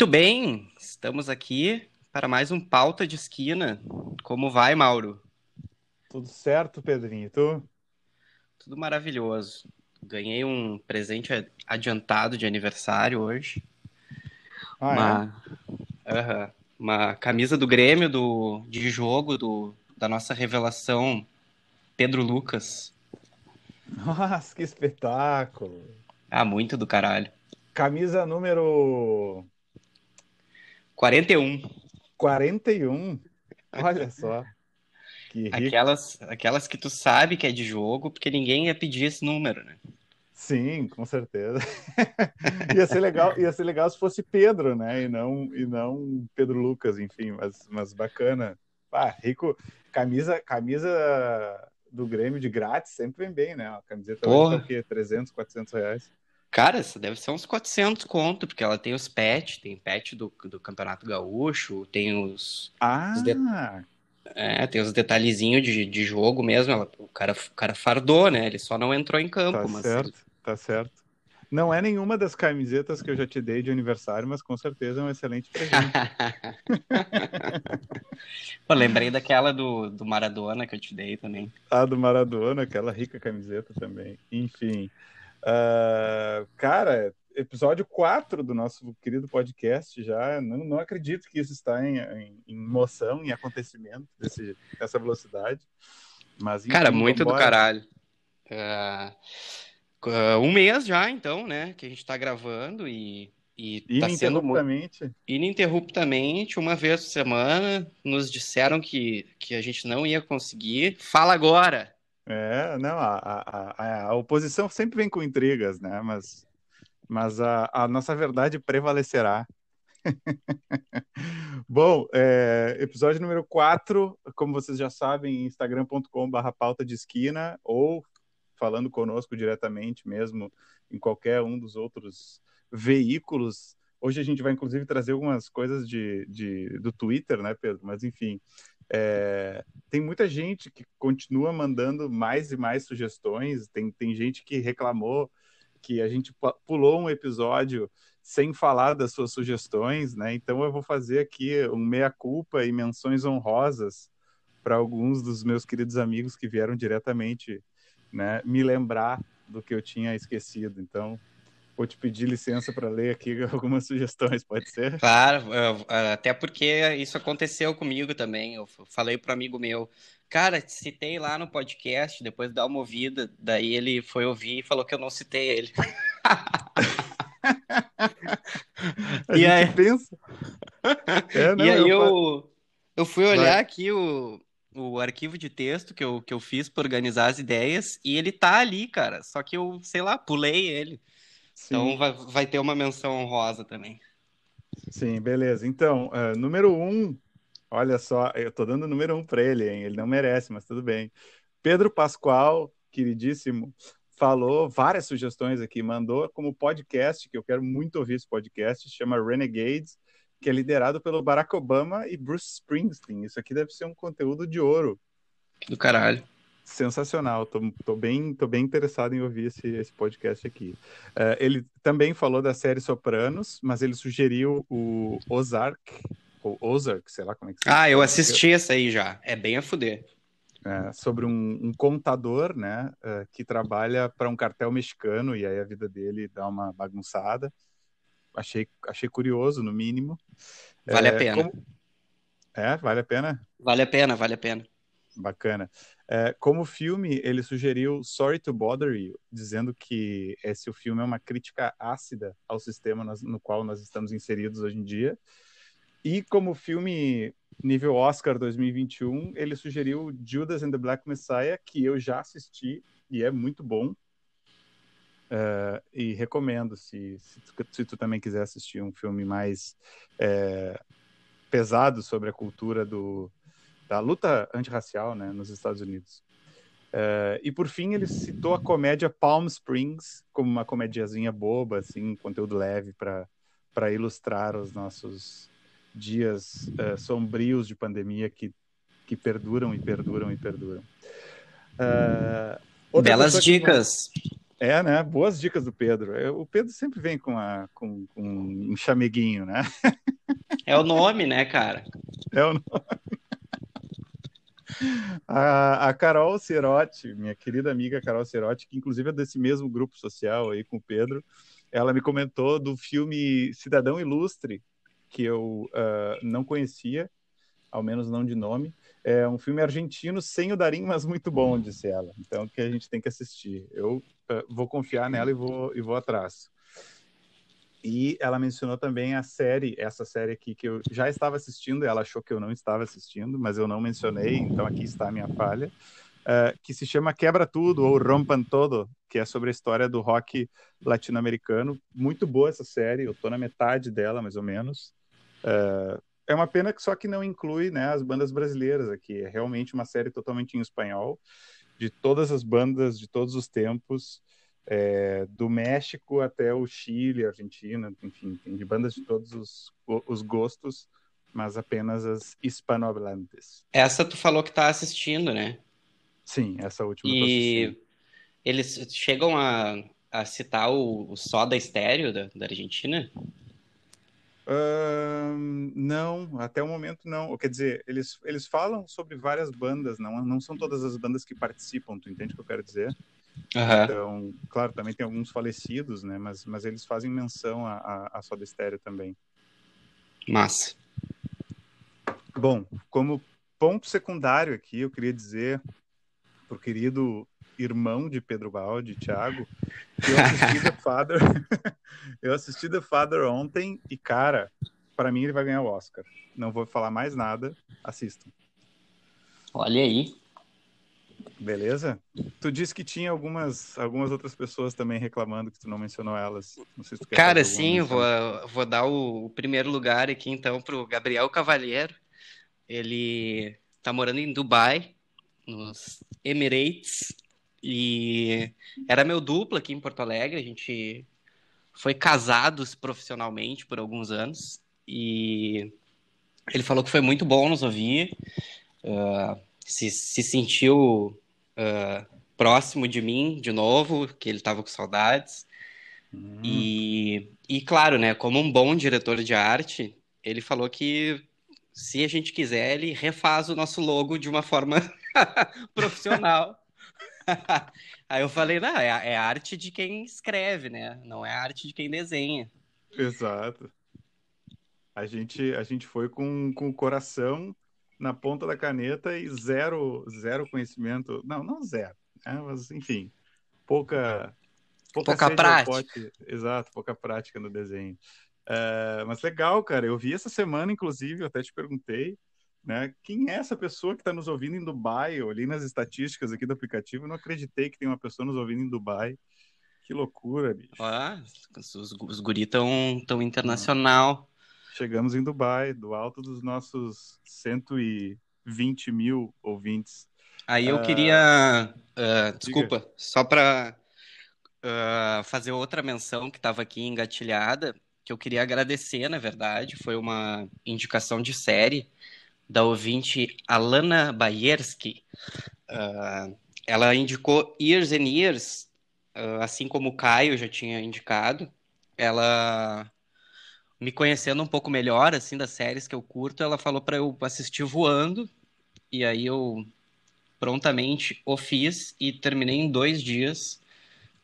Muito bem, estamos aqui para mais um Pauta de Esquina. Como vai, Mauro? Tudo certo, Pedrinho. E tu? Tudo maravilhoso. Ganhei um presente adiantado de aniversário hoje. Ah, uma, Aham. uma camisa do Grêmio do, de jogo do, da nossa revelação Pedro Lucas. é? Nossa, que espetáculo! Ah, muito do caralho. Camisa número 41. 41. Olha só. Que rico. Aquelas, aquelas que tu sabe que é de jogo, porque ninguém ia pedir esse número, né? Sim, com certeza. ia ser legal, ia ser legal se fosse Pedro, né? E não, e não Pedro Lucas, enfim, mas, mas bacana. Ah, rico. Camisa, camisa do Grêmio de grátis sempre vem bem, né? A camiseta hoje Porra. tá o quê? 300, 400 reais. Cara, essa deve ser uns 400 conto, porque ela tem os pet, tem pet do, do Campeonato Gaúcho, tem os, Ah, Os de- é, tem os detalhezinhos de, de jogo mesmo. Ela- o, cara, o cara fardou, né? Ele só não entrou em campo, tá mas certo, tá certo. Não é nenhuma das camisetas que eu já te dei de aniversário, mas com certeza é um excelente presente. Pô, lembrei daquela do, do Maradona que eu te dei também. A do Maradona, aquela rica camiseta também. Enfim. Ah, cara, episódio 4 do nosso querido podcast já. Não, não acredito que isso está em, em, em moção, em acontecimento, desse, dessa velocidade. Mas, enfim, Cara, muito do vambora. caralho. É, é, um mês já, então, né? Que a gente tá gravando e, e tá sendo Ininterruptamente. ininterruptamente, uma vez por semana. Nos disseram que, que a gente não ia conseguir. Fala agora! É, não, a, a, a, oposição sempre vem com intrigas, né? Mas, mas a, a nossa verdade prevalecerá. Bom, é, episódio número 4, como vocês já sabem, instagram.com.br pauta de esquina, ou falando conosco diretamente mesmo em qualquer um dos outros veículos. Hoje a gente vai, inclusive, trazer algumas coisas de, de, do Twitter, né, Pedro? Mas, enfim, é, tem muita gente que continua mandando mais e mais sugestões. Tem, tem gente que reclamou que a gente pu- pulou um episódio sem falar das suas sugestões, né? Então eu vou fazer aqui um meia-culpa e menções honrosas para alguns dos meus queridos amigos que vieram diretamente, né, me lembrar do que eu tinha esquecido. Então vou te pedir licença para ler aqui algumas sugestões, pode ser? Claro, é, até porque isso aconteceu comigo também. Eu falei para amigo meu, cara, te citei lá no podcast, depois dá uma ouvida. Daí ele foi ouvir e falou que eu não citei ele. E aí- pensa. É, não, e aí fa- eu, eu fui olhar Vai. aqui o, o arquivo de texto que eu, que eu fiz para organizar as ideias e ele tá ali, cara. Só que eu, sei lá, pulei ele. Sim. Então vai, vai ter uma menção honrosa também. Sim, beleza. Então, ah, número um, olha só, eu tô dando número um para ele, hein? Ele não merece, mas tudo bem. Pedro Pascoal, queridíssimo, falou várias sugestões aqui, mandou como podcast, que eu quero muito ouvir esse podcast, chama Renegades, que é liderado pelo Barack Obama e Bruce Springsteen. Isso aqui deve ser um conteúdo de ouro. Do caralho. Sensacional, tô, tô bem, tô bem interessado em ouvir esse, esse podcast aqui. Eh, ele também falou da série Sopranos, mas ele sugeriu o Ozark, ou Ozark, sei lá como é que se Ah, eu assisti essa aí já. É bem a fuder. É, sobre um, um contador, né, eh, que trabalha para um cartel mexicano e aí a vida dele dá uma bagunçada. Achei, achei curioso, no mínimo. Vale a Eh, pena. como- É, vale a pena? Vale a pena, vale a pena. Bacana. É, como filme, ele sugeriu Sorry to Bother You, dizendo que esse o filme é uma crítica ácida ao sistema nas- no qual nós estamos inseridos hoje em dia. E como filme nível Oscar 2021, ele sugeriu Judas and the Black Messiah, que eu já assisti e é muito bom. É, e recomendo, se, se, tu, se tu também quiser assistir um filme mais é, pesado sobre a cultura do, da luta antirracial né, nos Estados Unidos. É, e por fim, ele citou a comédia Palm Springs como uma comediazinha boba, assim, conteúdo leve para ilustrar os nossos dias é, sombrios de pandemia que, que perduram e perduram e perduram. Outra Belas pessoa que- dicas. É, né? Boas dicas do Pedro. O Pedro sempre vem com, a, com, com um chameguinho, né? É o nome, né, cara? É o nome. A, a Carol Cerotti, minha querida amiga Carol Cerotti, que inclusive é desse mesmo grupo social aí com o Pedro, ela me comentou do filme Cidadão Ilustre, que eu uh, não conhecia, ao menos não de nome. É um filme argentino sem o Darim, mas muito bom, disse ela. Então, que a gente tem que assistir. Eu uh, vou confiar nela e vou, e vou atrás. E ela mencionou também a série, essa série aqui que eu já estava assistindo, ela achou que eu não estava assistindo, mas eu não mencionei, então aqui está a minha falha, uh, que se chama Quebra Tudo ou Rompan Todo, que é sobre a história do rock latino-americano. Muito boa essa série, eu estou na metade dela, mais ou menos. Uh, é uma pena que só que não inclui né, as bandas brasileiras aqui. É realmente uma série totalmente em espanhol, de todas as bandas de todos os tempos, é, do México até o Chile, Argentina, enfim, tem de bandas de todos os, os gostos, mas apenas as hispanohablantes. Essa tu falou que tá assistindo, né? Sim, essa última. E eles chegam a, a citar o, o Soda Estéreo da, da Argentina? Uh, não, até o momento não. Quer dizer, eles, eles falam sobre várias bandas, não, não são todas as bandas que participam, tu entende o que eu quero dizer? Uhum. Então, claro, também tem alguns falecidos, né? Mas, mas eles fazem menção a, a, a Soda Stereo também. Massa. Bom, como ponto secundário aqui, eu queria dizer pro querido irmão de Pedro Baldi, Thiago, que eu assisti The Father. eu assisti The Father ontem e, cara, para mim ele vai ganhar o Oscar. Não vou falar mais nada, assistam. Olha aí. Beleza? Tu disse que tinha algumas, algumas outras pessoas também reclamando que tu não mencionou elas. Não sei se tu quer Cara, sim, vou, vou dar o, o, primeiro lugar aqui então pro Gabriel Cavalheiro. Ele tá morando em Dubai, nos Emirates, e era meu duplo aqui em Porto Alegre. A gente foi casados profissionalmente por alguns anos. E ele falou que foi muito bom nos ouvir. Uh, se, se sentiu uh, próximo de mim de novo, que ele estava com saudades. Uhum. E, e, claro, né, como um bom diretor de arte, ele falou que se a gente quiser, ele refaz o nosso logo de uma forma profissional. Aí eu falei, não, é, é arte de quem escreve, né? Não é arte de quem desenha. Exato. A gente, a gente foi com, com o coração na ponta da caneta e zero, zero conhecimento. Não, não zero, né? mas enfim, pouca, pouca, pouca prática. Exato, pouca prática no desenho. Uh, mas legal, cara. Eu vi essa semana, inclusive, eu até te perguntei, né? Quem é essa pessoa que está nos ouvindo em Dubai? Eu olhei nas estatísticas aqui do aplicativo, não acreditei que tem uma pessoa nos ouvindo em Dubai. Que loucura, bicho. Ah, os, os guri tão, tão internacional. Chegamos em Dubai, do alto dos nossos 120 mil ouvintes. Aí eu uh, queria. Uh, desculpa, só para uh, fazer outra menção que estava aqui engatilhada, que eu queria agradecer, na verdade. Foi uma indicação de série da ouvinte Alana Baierski. ela indicou Years and Years, assim como o Caio já tinha indicado. Ela me conhecendo um pouco melhor, assim, das séries que eu curto, ela falou para eu assistir voando, e aí eu prontamente o fiz e terminei em dois dias,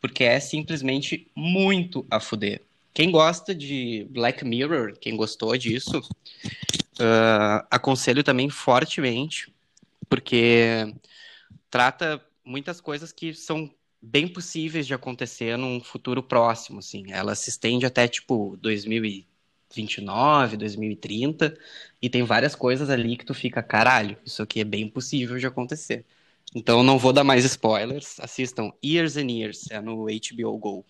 porque é simplesmente muito a fuder. Quem gosta de Black Mirror, quem gostou disso, uh, aconselho também fortemente, porque trata muitas coisas que são bem possíveis de acontecer num futuro próximo, assim. Ela se estende até, tipo, 2000 2029, 2030, e tem várias coisas ali que tu fica, caralho, isso aqui é bem possível de acontecer. Então não vou dar mais spoilers, assistam Years and Years, é no HBO Go.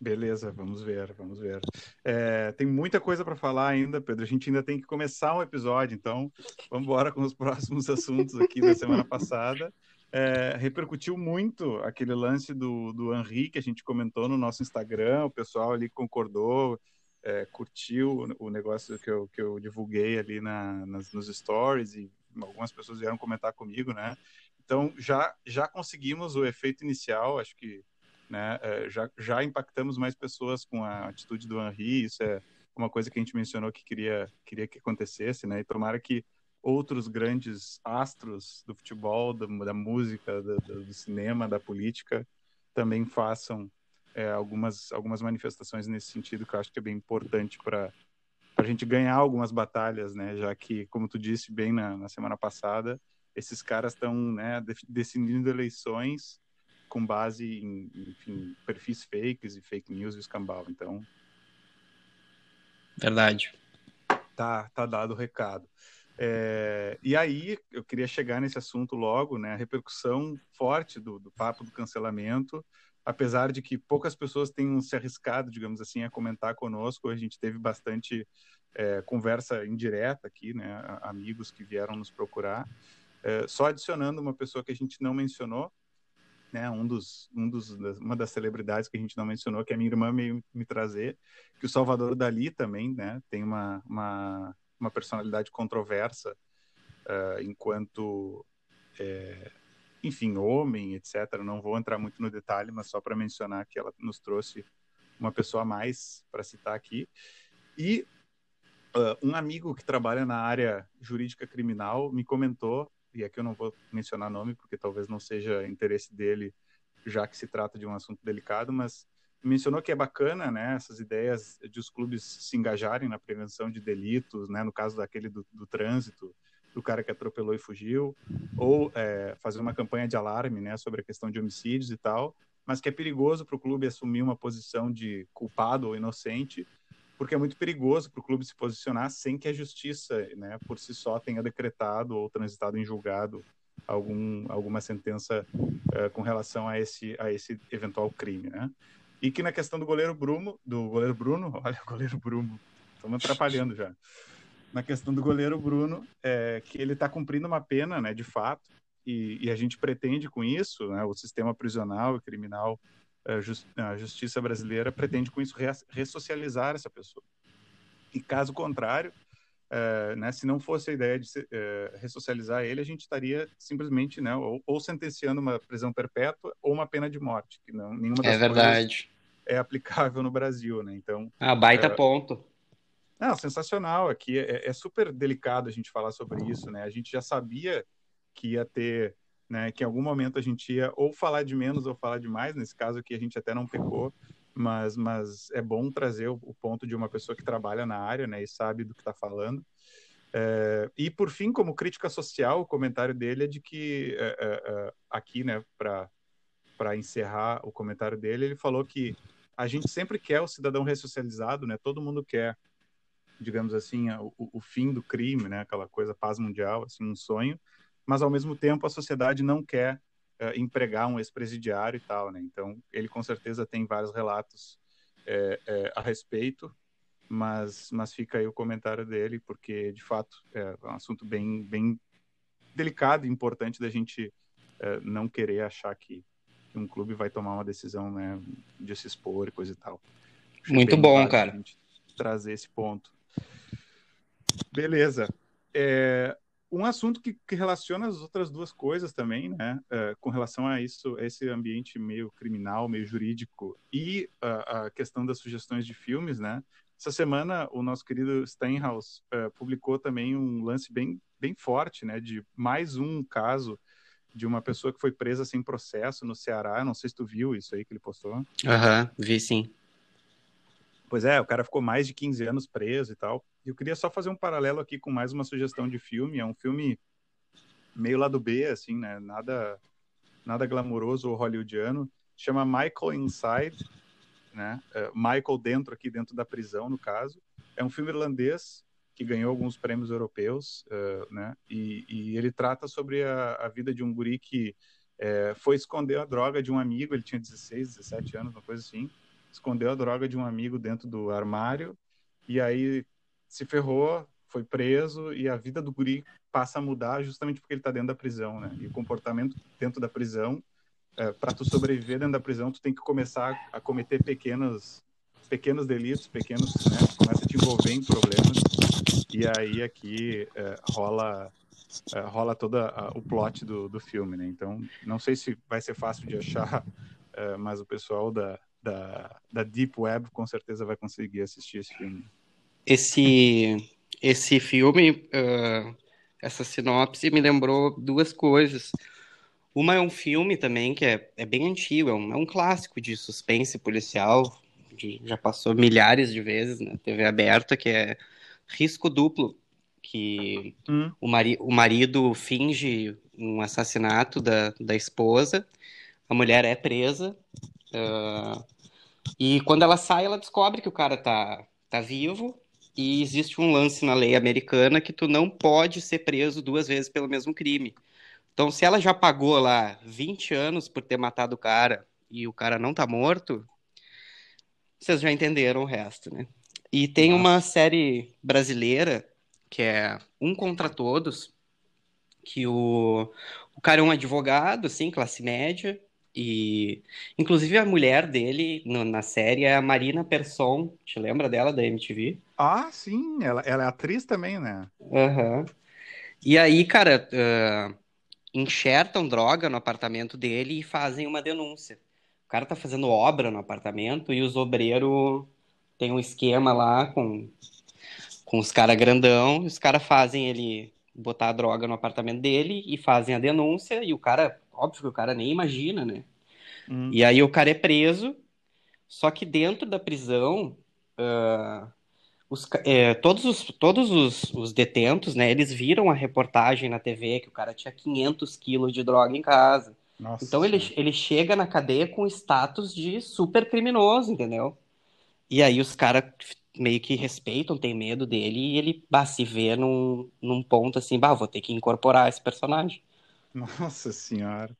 Beleza, vamos ver, vamos ver. É, tem muita coisa para falar ainda, Pedro. A gente ainda tem que começar um episódio, então vamos embora com os próximos assuntos aqui da semana passada. É, repercutiu muito aquele lance do, do Henri que a gente comentou no nosso Instagram, o pessoal ali concordou, é, curtiu o negócio que eu, que eu divulguei ali na, nas, nos stories e algumas pessoas vieram comentar comigo, né? Então já já conseguimos o efeito inicial, acho que né? É, já, já impactamos mais pessoas com a atitude do Henri, isso é uma coisa que a gente mencionou que queria, queria que acontecesse, né? E tomara que outros grandes astros do futebol, da, música, do, do, cinema, da política, também façam é, algumas, algumas manifestações nesse sentido, que eu acho que é bem importante para a gente ganhar algumas batalhas, né? Já que, como tu disse bem na, na semana passada, esses caras estão né, decidindo eleições com base em, enfim, perfis fakes e fake news e escambau. Então. Verdade. Tá, tá dado o recado. É, e aí, eu queria chegar nesse assunto logo, né? A repercussão forte do, do papo do cancelamento, apesar de que poucas pessoas tenham se arriscado, digamos assim, a comentar conosco, a gente teve bastante é, conversa indireta aqui, né? Amigos que vieram nos procurar. É, só adicionando uma pessoa que a gente não mencionou, né, um dos, um dos, uma das celebridades que a gente não mencionou, que a minha irmã me, me trazer, que o Salvador Dali também, né, tem uma, uma, uma personalidade controversa uh, enquanto, é, enfim, homem, etc. Não vou entrar muito no detalhe, mas só para mencionar que ela nos trouxe uma pessoa a mais para citar aqui. E uh, um amigo que trabalha na área jurídica criminal me comentou e aqui eu não vou mencionar nome porque talvez não seja interesse dele, já que se trata de um assunto delicado, mas mencionou que é bacana, né, essas ideias de os clubes se engajarem na prevenção de delitos, né, no caso daquele do, do trânsito, do cara que atropelou e fugiu, ou é, fazer uma campanha de alarme, né, sobre a questão de homicídios e tal, mas que é perigoso para o clube assumir uma posição de culpado ou inocente porque é muito perigoso para o clube se posicionar sem que a justiça, né, por si só, tenha decretado ou transitado em julgado algum, alguma sentença uh, com relação a esse, a esse eventual crime, né? E que na questão do goleiro Bruno, do goleiro Bruno, olha o goleiro Bruno, estamos atrapalhando já. Na questão do goleiro Bruno, é que ele está cumprindo uma pena, né, de fato, e, e, a gente pretende com isso, né, o sistema prisional e criminal a justiça brasileira pretende com isso ressocializar essa pessoa. E caso contrário, é, né, se não fosse a ideia de é, ressocializar ele, a gente estaria simplesmente, né, ou, ou, sentenciando uma prisão perpétua ou uma pena de morte, que não nenhuma das é verdade. é aplicável no Brasil, né? Então, ah, baita é, ponto. Não, sensacional. Aqui é, é super delicado a gente falar sobre isso, né? A gente já sabia que ia ter né? Que em algum momento a gente ia ou falar de menos ou falar de mais, nesse caso aqui a gente até não pecou, mas, mas é bom trazer o, o ponto de uma pessoa que trabalha na área, né? E sabe do que está falando. É, e por fim, como crítica social, o comentário dele é de que é, é, é aqui, né, para encerrar o comentário dele, ele falou que a gente sempre quer o cidadão ressocializado, né? Todo mundo quer, digamos assim, o, o fim do crime, né? Aquela coisa paz mundial, assim, um sonho mas ao mesmo tempo a sociedade não quer uh, empregar um ex-presidiário e tal, né? Então ele com certeza tem vários relatos é, é, a respeito, mas mas fica aí o comentário dele porque de fato é um assunto bem bem delicado e importante da gente não querer achar que um clube vai tomar uma decisão, né, de se expor e coisa e tal. Acho Muito bom, cara. Trazer esse ponto. Beleza. É, um assunto que, que, relaciona as outras duas coisas também, né, uh, com relação a isso, esse ambiente meio criminal, meio jurídico e a questão das sugestões de filmes, né. Essa semana o nosso querido Steinhaus uh, publicou também um lance bem, bem forte, né, de mais um caso de uma pessoa que foi presa sem processo no Ceará. Não sei se tu viu isso aí que ele postou. Aham, uhum, vi sim. Pois é, o cara ficou mais de 15 anos preso e tal. Eu queria só fazer um paralelo aqui com mais uma sugestão de filme. É um filme meio lado B, assim, né? Nada, nada glamouroso ou hollywoodiano. Chama Michael Inside, né? Uh, Michael dentro aqui, dentro da prisão, no caso. É um filme irlandês que ganhou alguns prêmios europeus, uh, né? E, e, ele trata sobre a, a, vida de um guri que uh, foi esconder a droga de um amigo. Ele tinha 16, 17 anos, uma coisa assim escondeu a droga de um amigo dentro do armário e aí se ferrou, foi preso e a vida do guri passa a mudar justamente porque ele está dentro da prisão, né? E o comportamento dentro da prisão, é, para tu sobreviver dentro da prisão, tu tem que começar a cometer pequenos pequenos delitos, pequenos, né? Começa a te envolver em problemas e aí aqui é, rola é, rola todo o plot do, do filme, né? Então, não sei se vai ser fácil de achar uh, mas o pessoal da, da, da Deep Web com certeza vai conseguir assistir esse filme. Esse, esse filme, uh, essa sinopse me lembrou duas coisas. Uma é um filme também que é, é bem antigo, é um, é um clássico de suspense policial, que já passou milhares de vezes na TV aberta, que é Risco Duplo, que hum. o, mari o marido finge um assassinato da, da esposa, a mulher é presa, uh, e quando ela sai, ela descobre que o cara tá, tá vivo, e existe um lance na lei americana que tu não pode ser preso duas vezes pelo mesmo crime. Então, se ela já pagou lá 20 anos por ter matado o cara e o cara não tá morto, vocês já entenderam o resto, né? E tem Nossa. uma série brasileira que é Um Contra Todos, que o, o cara é um advogado, assim, classe média, e inclusive a mulher dele no, na série é a Marina Persson, te lembra dela da MTV? Ah, sim, ela, ela é atriz também, né? Aham. Uhum. E aí, cara, uh, enxertam droga no apartamento dele e fazem uma denúncia. O cara tá fazendo obra no apartamento e os obreiros têm um esquema lá com, com os caras grandão, os caras fazem ele botar a droga no apartamento dele e fazem a denúncia e o cara, óbvio que o cara nem imagina, né? Hum. E aí o cara é preso, só que dentro da prisão, uh, os, é, todos, os, todos os, os, detentos, né, eles viram a reportagem na TV que o cara tinha 500 quilos de droga em casa. Nossa. Então ele, ele chega na cadeia com status de super criminoso, entendeu? E aí os caras meio que respeitam, tem medo dele, e ele bah, se vê num, num ponto assim, bah, vou ter que incorporar esse personagem. Nossa senhora.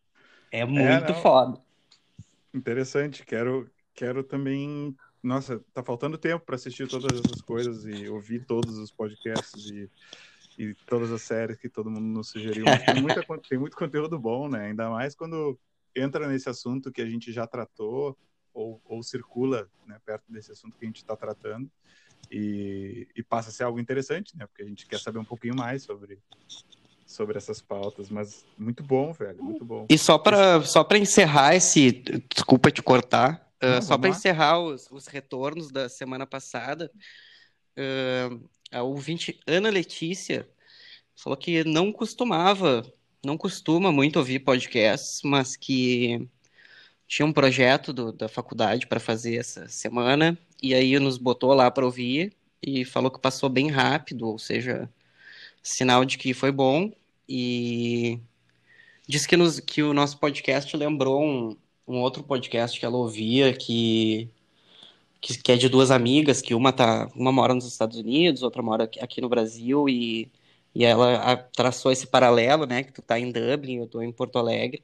É muito é, foda. Interessante, quero, quero também. Nossa, tá faltando tempo para assistir todas essas coisas e ouvir todos os podcasts e, e todas as séries que todo mundo nos sugeriu. Tem, muita, tem muito conteúdo bom, né? Ainda mais quando entra nesse assunto que a gente já tratou ou, ou circula né, perto desse assunto que a gente está tratando e, e, passa a ser algo interessante, né? Porque a gente quer saber um pouquinho mais sobre sobre essas pautas, mas muito bom, velho, muito bom. E só para só para encerrar esse, desculpa te cortar, uh, não, só para encerrar os, os, retornos da semana passada, uh, a ouvinte Ana Letícia falou que não costumava, não costuma muito ouvir podcasts, mas que tinha um projeto do, da faculdade para fazer essa semana, e aí nos botou lá para ouvir e falou que passou bem rápido, ou seja, sinal de que foi bom. E disse que, nos, que o nosso podcast lembrou um, um outro podcast que ela ouvia, que, que, que, é de duas amigas, que uma, tá, uma mora nos Estados Unidos, outra mora aqui no Brasil, e, e ela traçou esse paralelo, né? Que tu tá em Dublin, eu tô em Porto Alegre.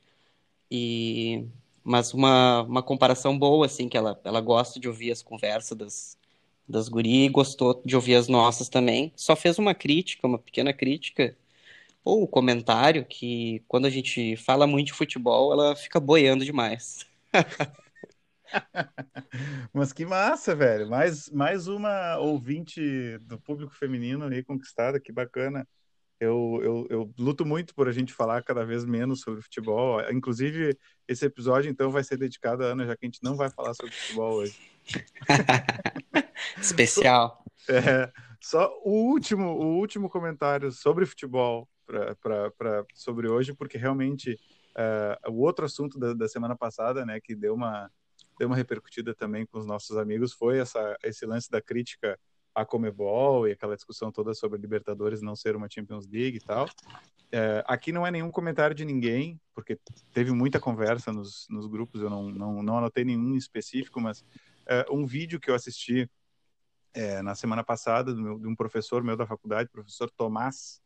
E mas uma, uma comparação boa, assim, que ela, ela gosta de ouvir as conversas das, das guri e gostou de ouvir as nossas também. Só fez uma crítica, uma pequena crítica, ou um comentário, que quando a gente fala muito de futebol, ela fica boiando demais. Mas que massa, velho. Mais, mais uma ouvinte do público feminino aí conquistada, que bacana. Eu, eu, eu, luto muito por a gente falar cada vez menos sobre futebol. Inclusive, esse episódio, então, vai ser dedicado a Ana, já que a gente não vai falar sobre futebol hoje. Especial. É, só o último, o último comentário sobre futebol pra, sobre hoje, porque realmente uh, o outro assunto da, da, semana passada, né, que deu uma, deu uma repercutida também com os nossos amigos, foi essa, esse lance da crítica a Comebol e aquela discussão toda sobre Libertadores não ser uma Champions League e tal. É, aqui não é nenhum comentário de ninguém, porque teve muita conversa nos, nos grupos, eu não, não, não anotei nenhum específico, mas é, um vídeo que eu assisti é, na semana passada meu, de um professor meu da faculdade, professor Tomás,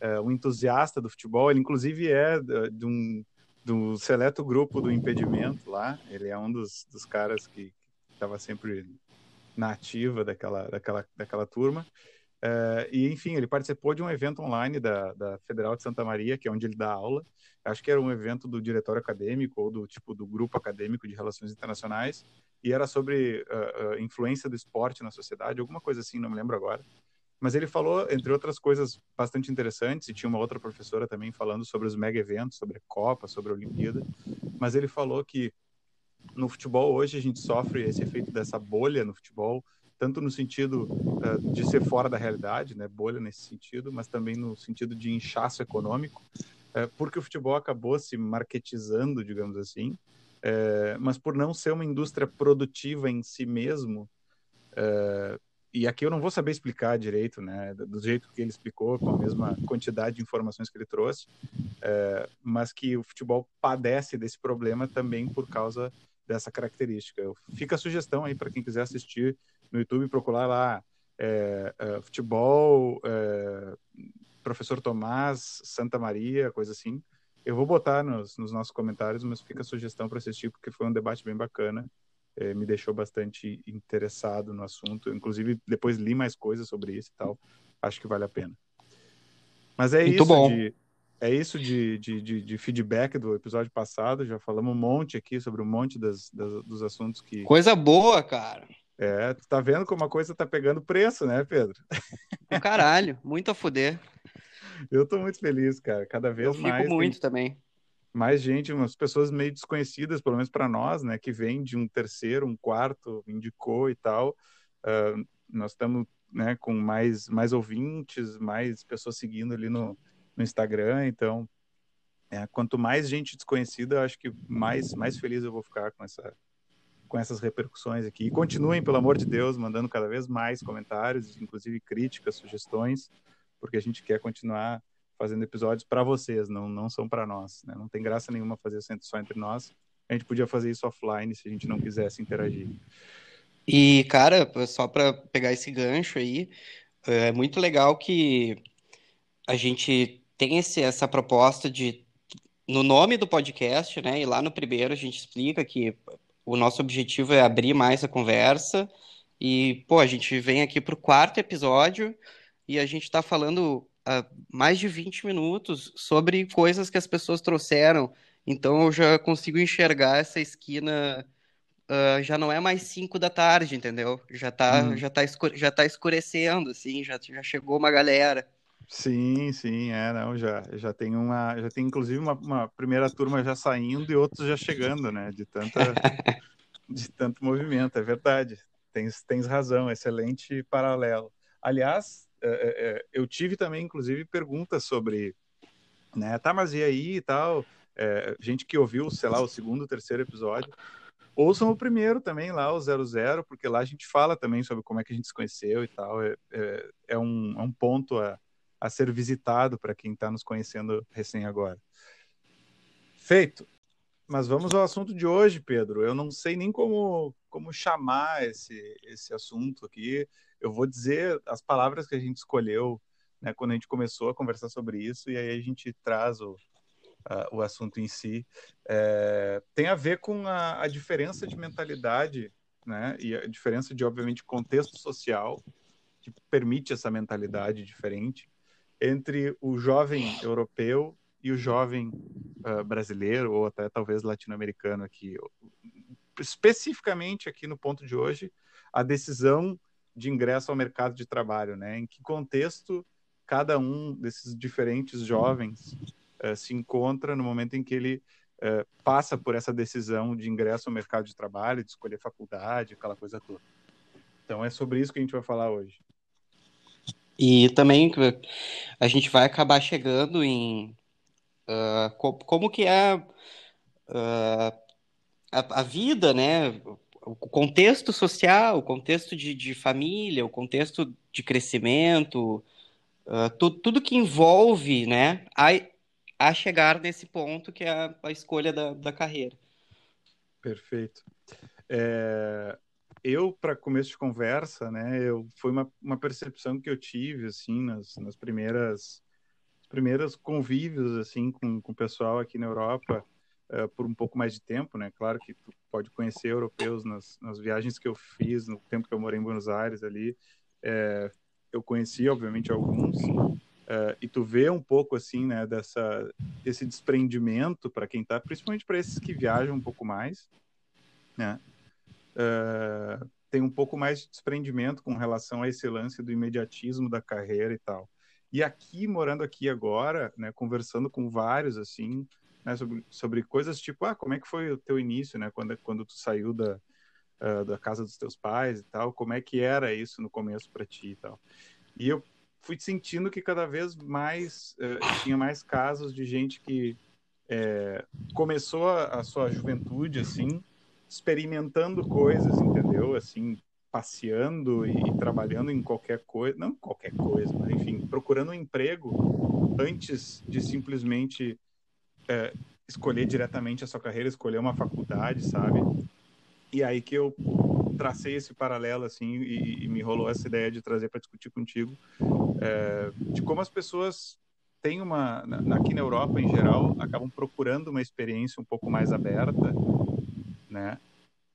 é, um entusiasta do futebol, ele inclusive é de um do seleto grupo do impedimento lá, ele é um dos, dos caras que estava sempre nativa daquela, daquela, daquela turma. Uh, e, enfim, ele participou de um evento online da, da Federal de Santa Maria, que é onde ele dá aula. Acho que era um evento do diretório acadêmico ou do tipo do grupo acadêmico de relações internacionais. E era sobre uh, uh, influência do esporte na sociedade, alguma coisa assim, não me lembro agora. Mas ele falou, entre outras coisas bastante interessantes, e tinha uma outra professora também falando sobre os mega eventos, sobre a Copa, sobre a Olimpíada. Mas ele falou que no futebol hoje a gente sofre esse efeito dessa bolha no futebol, tanto no sentido uh, de ser fora da realidade, né, bolha nesse sentido, mas também no sentido de inchaço econômico, uh, porque o futebol acabou se marketizando, digamos assim, uh, mas por não ser uma indústria produtiva em si mesmo, e aqui eu não vou saber explicar direito, né, do jeito que ele explicou, com a mesma quantidade de informações que ele trouxe, mas que o futebol padece desse problema também por causa dessa característica. Fica a sugestão aí para quem quiser assistir no YouTube, procurar lá é, é, futebol, é, professor Tomás, Santa Maria, coisa assim. Eu vou botar nos, nos nossos comentários, mas fica a sugestão para assistir, porque foi um debate bem bacana. É, me deixou bastante interessado no assunto. Inclusive, depois li mais coisas sobre isso e tal. Acho que vale a pena. Mas é Muito isso bom. de é isso de, de, de, de, feedback do episódio passado. Já falamos um monte aqui sobre um monte das, das, dos assuntos que. Coisa boa, cara. É, tu tá vendo como a coisa tá pegando preço, né, Pedro? Caralho, muito a fuder. Eu tô muito feliz, cara. Cada vez Eu mais. Fico muito também. Mais gente, umas pessoas meio desconhecidas, pelo menos para nós, né, que vem de um terceiro, um quarto, indicou e tal. Uh, nós estamos né, com mais, mais ouvintes, mais pessoas seguindo ali no, no Instagram, então é, quanto mais gente desconhecida, acho que mais, mais feliz eu vou ficar com, essa, com essas repercussões aqui. E continuem, pelo amor de Deus, mandando cada vez mais comentários, inclusive críticas, sugestões, porque a gente quer continuar fazendo episódios para vocês, não, não são para nós. Né? Não tem graça nenhuma fazer só entre nós. A gente podia fazer isso offline se a gente não quisesse interagir. E, cara, só para pegar esse gancho aí, é muito legal que a gente tem esse, essa proposta de, no nome do podcast, né? E lá no primeiro a gente explica que o nosso objetivo é abrir mais a conversa. E, pô, a gente vem aqui para o quarto episódio e a gente está falando mais de 20 minutos sobre coisas que as pessoas trouxeram. Então eu já consigo enxergar essa esquina. Uh, já não é mais 5 da tarde, entendeu? Já está hum. já tá, escure, já tá escurecendo, assim, já, já chegou uma galera. Sim, sim, é, não, já, já tem uma, já tem inclusive uma, uma primeira turma já saindo e outros já chegando, né, de tanta, de tanto movimento, é verdade, tens, tens razão, excelente paralelo. Aliás, é, é, é, eu tive também, inclusive, perguntas sobre, né, tá, mas e aí e tal, gente que ouviu, sei lá, o segundo, terceiro episódio, ouçam o primeiro também lá, o 00, porque lá a gente fala também sobre como é que a gente se conheceu e tal, é um, é um ponto a a ser visitado para quem está nos conhecendo recém agora. Feito. Mas vamos ao assunto de hoje, Pedro. Eu não sei nem como, como chamar esse, esse assunto aqui. Eu vou dizer as palavras que a gente escolheu né, quando a gente começou a conversar sobre isso, e aí a gente traz o, a, o assunto em si. É, tem a ver com a, a diferença de mentalidade né, e a diferença de, obviamente, contexto social que permite essa mentalidade diferente entre o jovem europeu e o jovem uh, brasileiro, ou até talvez latino-americano aqui. Especificamente aqui no ponto de hoje, a decisão de ingresso ao mercado de trabalho, né? Em que contexto cada um desses diferentes jovens uh, se encontra no momento em que ele uh, passa por essa decisão de ingresso ao mercado de trabalho, de escolher faculdade, aquela coisa toda. Então é sobre isso que a gente vai falar hoje. E também a gente vai acabar chegando em uh, co como que é uh, a, a, vida, né? O contexto social, o contexto de, de família, o contexto de crescimento, uh, tu, tudo que envolve, né, a, a chegar nesse ponto que é a, a escolha da, da carreira. Perfeito. É, eu para começo de conversa, né, eu foi uma, uma percepção que eu tive assim nas, nas primeiras convívios assim com o pessoal aqui na Europa uh, por um pouco mais de tempo, né? Claro que tu pode conhecer europeus nas, nas viagens que eu fiz no tempo que eu morei em Buenos Aires ali, é, eu conheci obviamente alguns uh, e tu vê um pouco assim, né, dessa desse desprendimento para quem tá, principalmente para esses que viajam um pouco mais, né? uh, tem um pouco mais de desprendimento com relação a esse lance do imediatismo da carreira e tal. E aqui, morando aqui agora, né, conversando com vários, assim, né, sobre, sobre coisas tipo, ah, como é que foi o teu início, né, quando, quando tu saiu da, uh, da casa dos teus pais e tal, como é que era isso no começo para ti e tal. E eu fui sentindo que cada vez mais uh, tinha mais casos de gente que é, começou a, a, sua juventude assim experimentando coisas, entendeu? Assim, passeando e, trabalhando em qualquer coisa, não qualquer coisa, mas enfim, procurando um emprego antes de simplesmente é, escolher diretamente a sua carreira, escolher uma faculdade, sabe? E aí que eu tracei esse paralelo assim e, e me rolou essa ideia de trazer para discutir contigo é, de como as pessoas têm uma aqui na Europa em geral acabam procurando uma experiência um pouco mais aberta, né?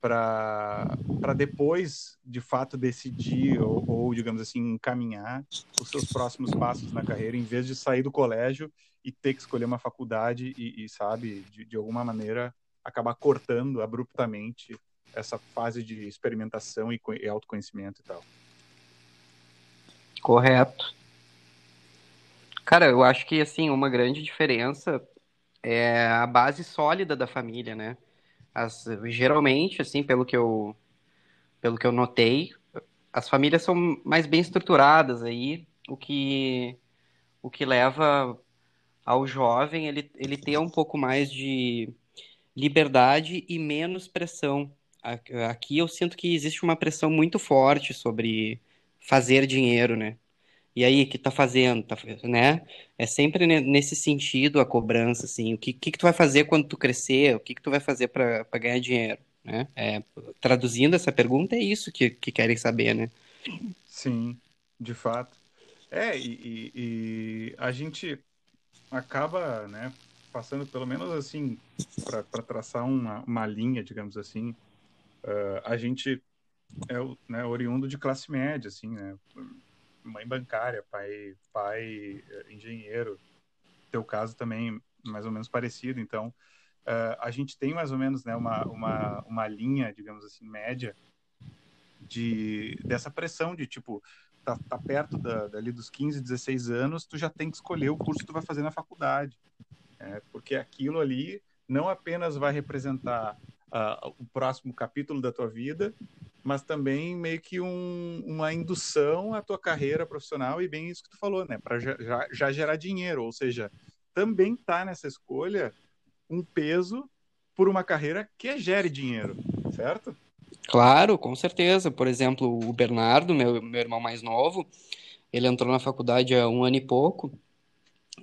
Para depois, de fato, decidir ou, ou, digamos assim, encaminhar os seus próximos passos na carreira, em vez de sair do colégio e ter que escolher uma faculdade e, e sabe, de, de alguma maneira, acabar cortando abruptamente essa fase de experimentação e, e autoconhecimento e tal. Correto. Cara, eu acho que assim, uma grande diferença é a base sólida da família, né? As, geralmente, assim, pelo que eu pelo que eu notei, as famílias são mais bem estruturadas aí, o que o que leva ao jovem ele, ele ter um pouco mais de liberdade e menos pressão aqui eu sinto que existe uma pressão muito forte sobre fazer dinheiro, né? E aí, o que tá fazendo, tá, né? É sempre nesse sentido a cobrança, assim, o que, que, que tu vai fazer quando tu crescer, o que, que tu vai fazer para ganhar dinheiro, né? É, traduzindo essa pergunta, é isso que, que querem saber, né? Sim, de fato. É, e, e, e a gente acaba, né, passando pelo menos assim, para traçar uma, uma linha, digamos assim, uh, a gente é né, oriundo de classe média, assim, né? Mãe bancária, pai, pai eh, engenheiro. Teu caso também mais ou menos parecido. Então, uh, a gente tem mais ou menos né, uma, uma, uma linha, digamos assim, média de dessa pressão de tipo tá, tá perto da, dali dos 15, 16 anos, tu já tem que escolher o curso que tu vai fazer na faculdade. É, porque aquilo ali não apenas vai representar uh, o próximo capítulo da tua vida, mas também meio que um, uma indução à tua carreira profissional e bem isso que tu falou, né? Para já, já, gerar dinheiro, ou seja, também tá nessa escolha um peso por uma carreira que gere dinheiro, certo? Claro, com certeza. Por exemplo, o Bernardo, meu, meu irmão mais novo, ele entrou na faculdade há um ano e pouco.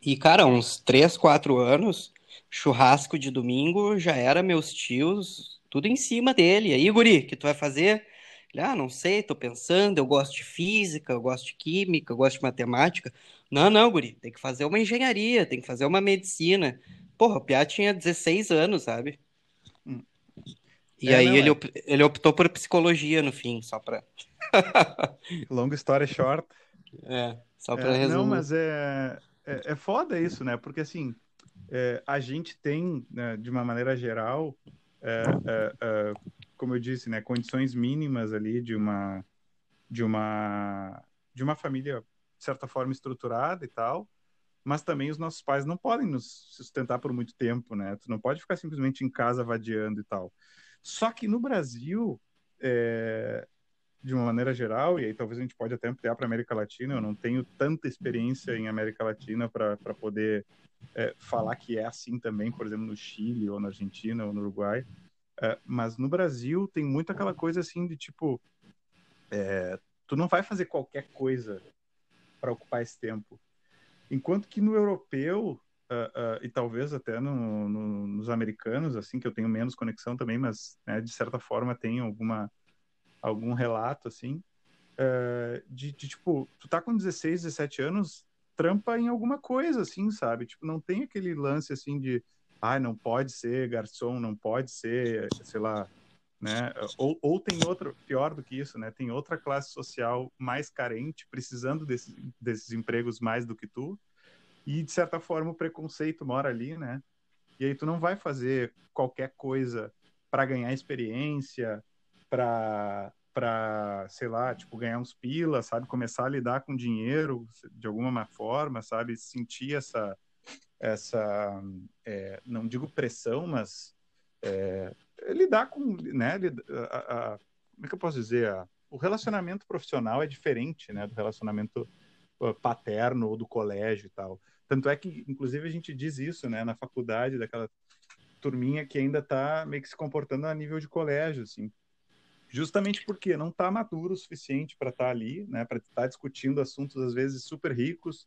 E, cara, uns três, quatro anos, churrasco de domingo já era meus tios, tudo em cima dele. Aí, guri, o que tu vai fazer? Ele, ah, não sei, tô pensando, eu gosto de física, eu gosto de química, eu gosto de matemática. Não, não, guri, tem que fazer uma engenharia, tem que fazer uma medicina. Porra, o Piá tinha 16 anos, sabe? Hum. E é, aí não, ele, é... ele optou por psicologia no fim, só pra... Longa história short. É, só pra é, resumir. Não, mas é, é, é foda isso, né? Porque assim, é, a gente tem, né, de uma maneira geral, é, é, é, como eu disse, né, condições mínimas ali de uma de uma de uma família de certa forma estruturada e tal, mas também os nossos pais não podem nos sustentar por muito tempo, né? Tu não pode ficar simplesmente em casa vadiando e tal. Só que no Brasil, é, de uma maneira geral, e aí talvez a gente pode até ampliar para América Latina, eu não tenho tanta experiência em América Latina para poder é, falar que é assim também, por exemplo, no Chile, ou na Argentina, ou no Uruguai. É, mas no Brasil tem muito aquela coisa assim de tipo, é, tu não vai fazer qualquer coisa para ocupar esse tempo. Enquanto que no europeu, uh, uh, e talvez até no, no, nos americanos, assim, que eu tenho menos conexão também, mas né, de certa forma tem alguma, algum relato, assim, uh, de, de, tipo, tu tá com 16, 17 anos, trampa em alguma coisa, assim, sabe? Tipo, não tem aquele lance, assim, de, ah, não pode ser garçom, não pode ser, sei lá, né? Ou, ou tem outra, pior do que isso, né? Tem outra classe social mais carente, precisando desses, desses empregos mais do que tu, e, de certa forma, o preconceito mora ali, né? E aí tu não vai fazer qualquer coisa para ganhar experiência, para para, sei lá, tipo, ganhar uns pilas, sabe? Começar a lidar com dinheiro de alguma forma, sabe? Sentir essa, essa é, não digo pressão, mas é, lidar com, né, a, a, como é que eu posso dizer, a, o relacionamento profissional é diferente, né, do relacionamento paterno ou do colégio e tal. Tanto é que, inclusive, a gente diz isso, né, na faculdade, daquela turminha que ainda está meio que se comportando a nível de colégio, assim. Justamente porque não está maduro o suficiente para estar tá ali, né, para estar tá discutindo assuntos, às vezes, super ricos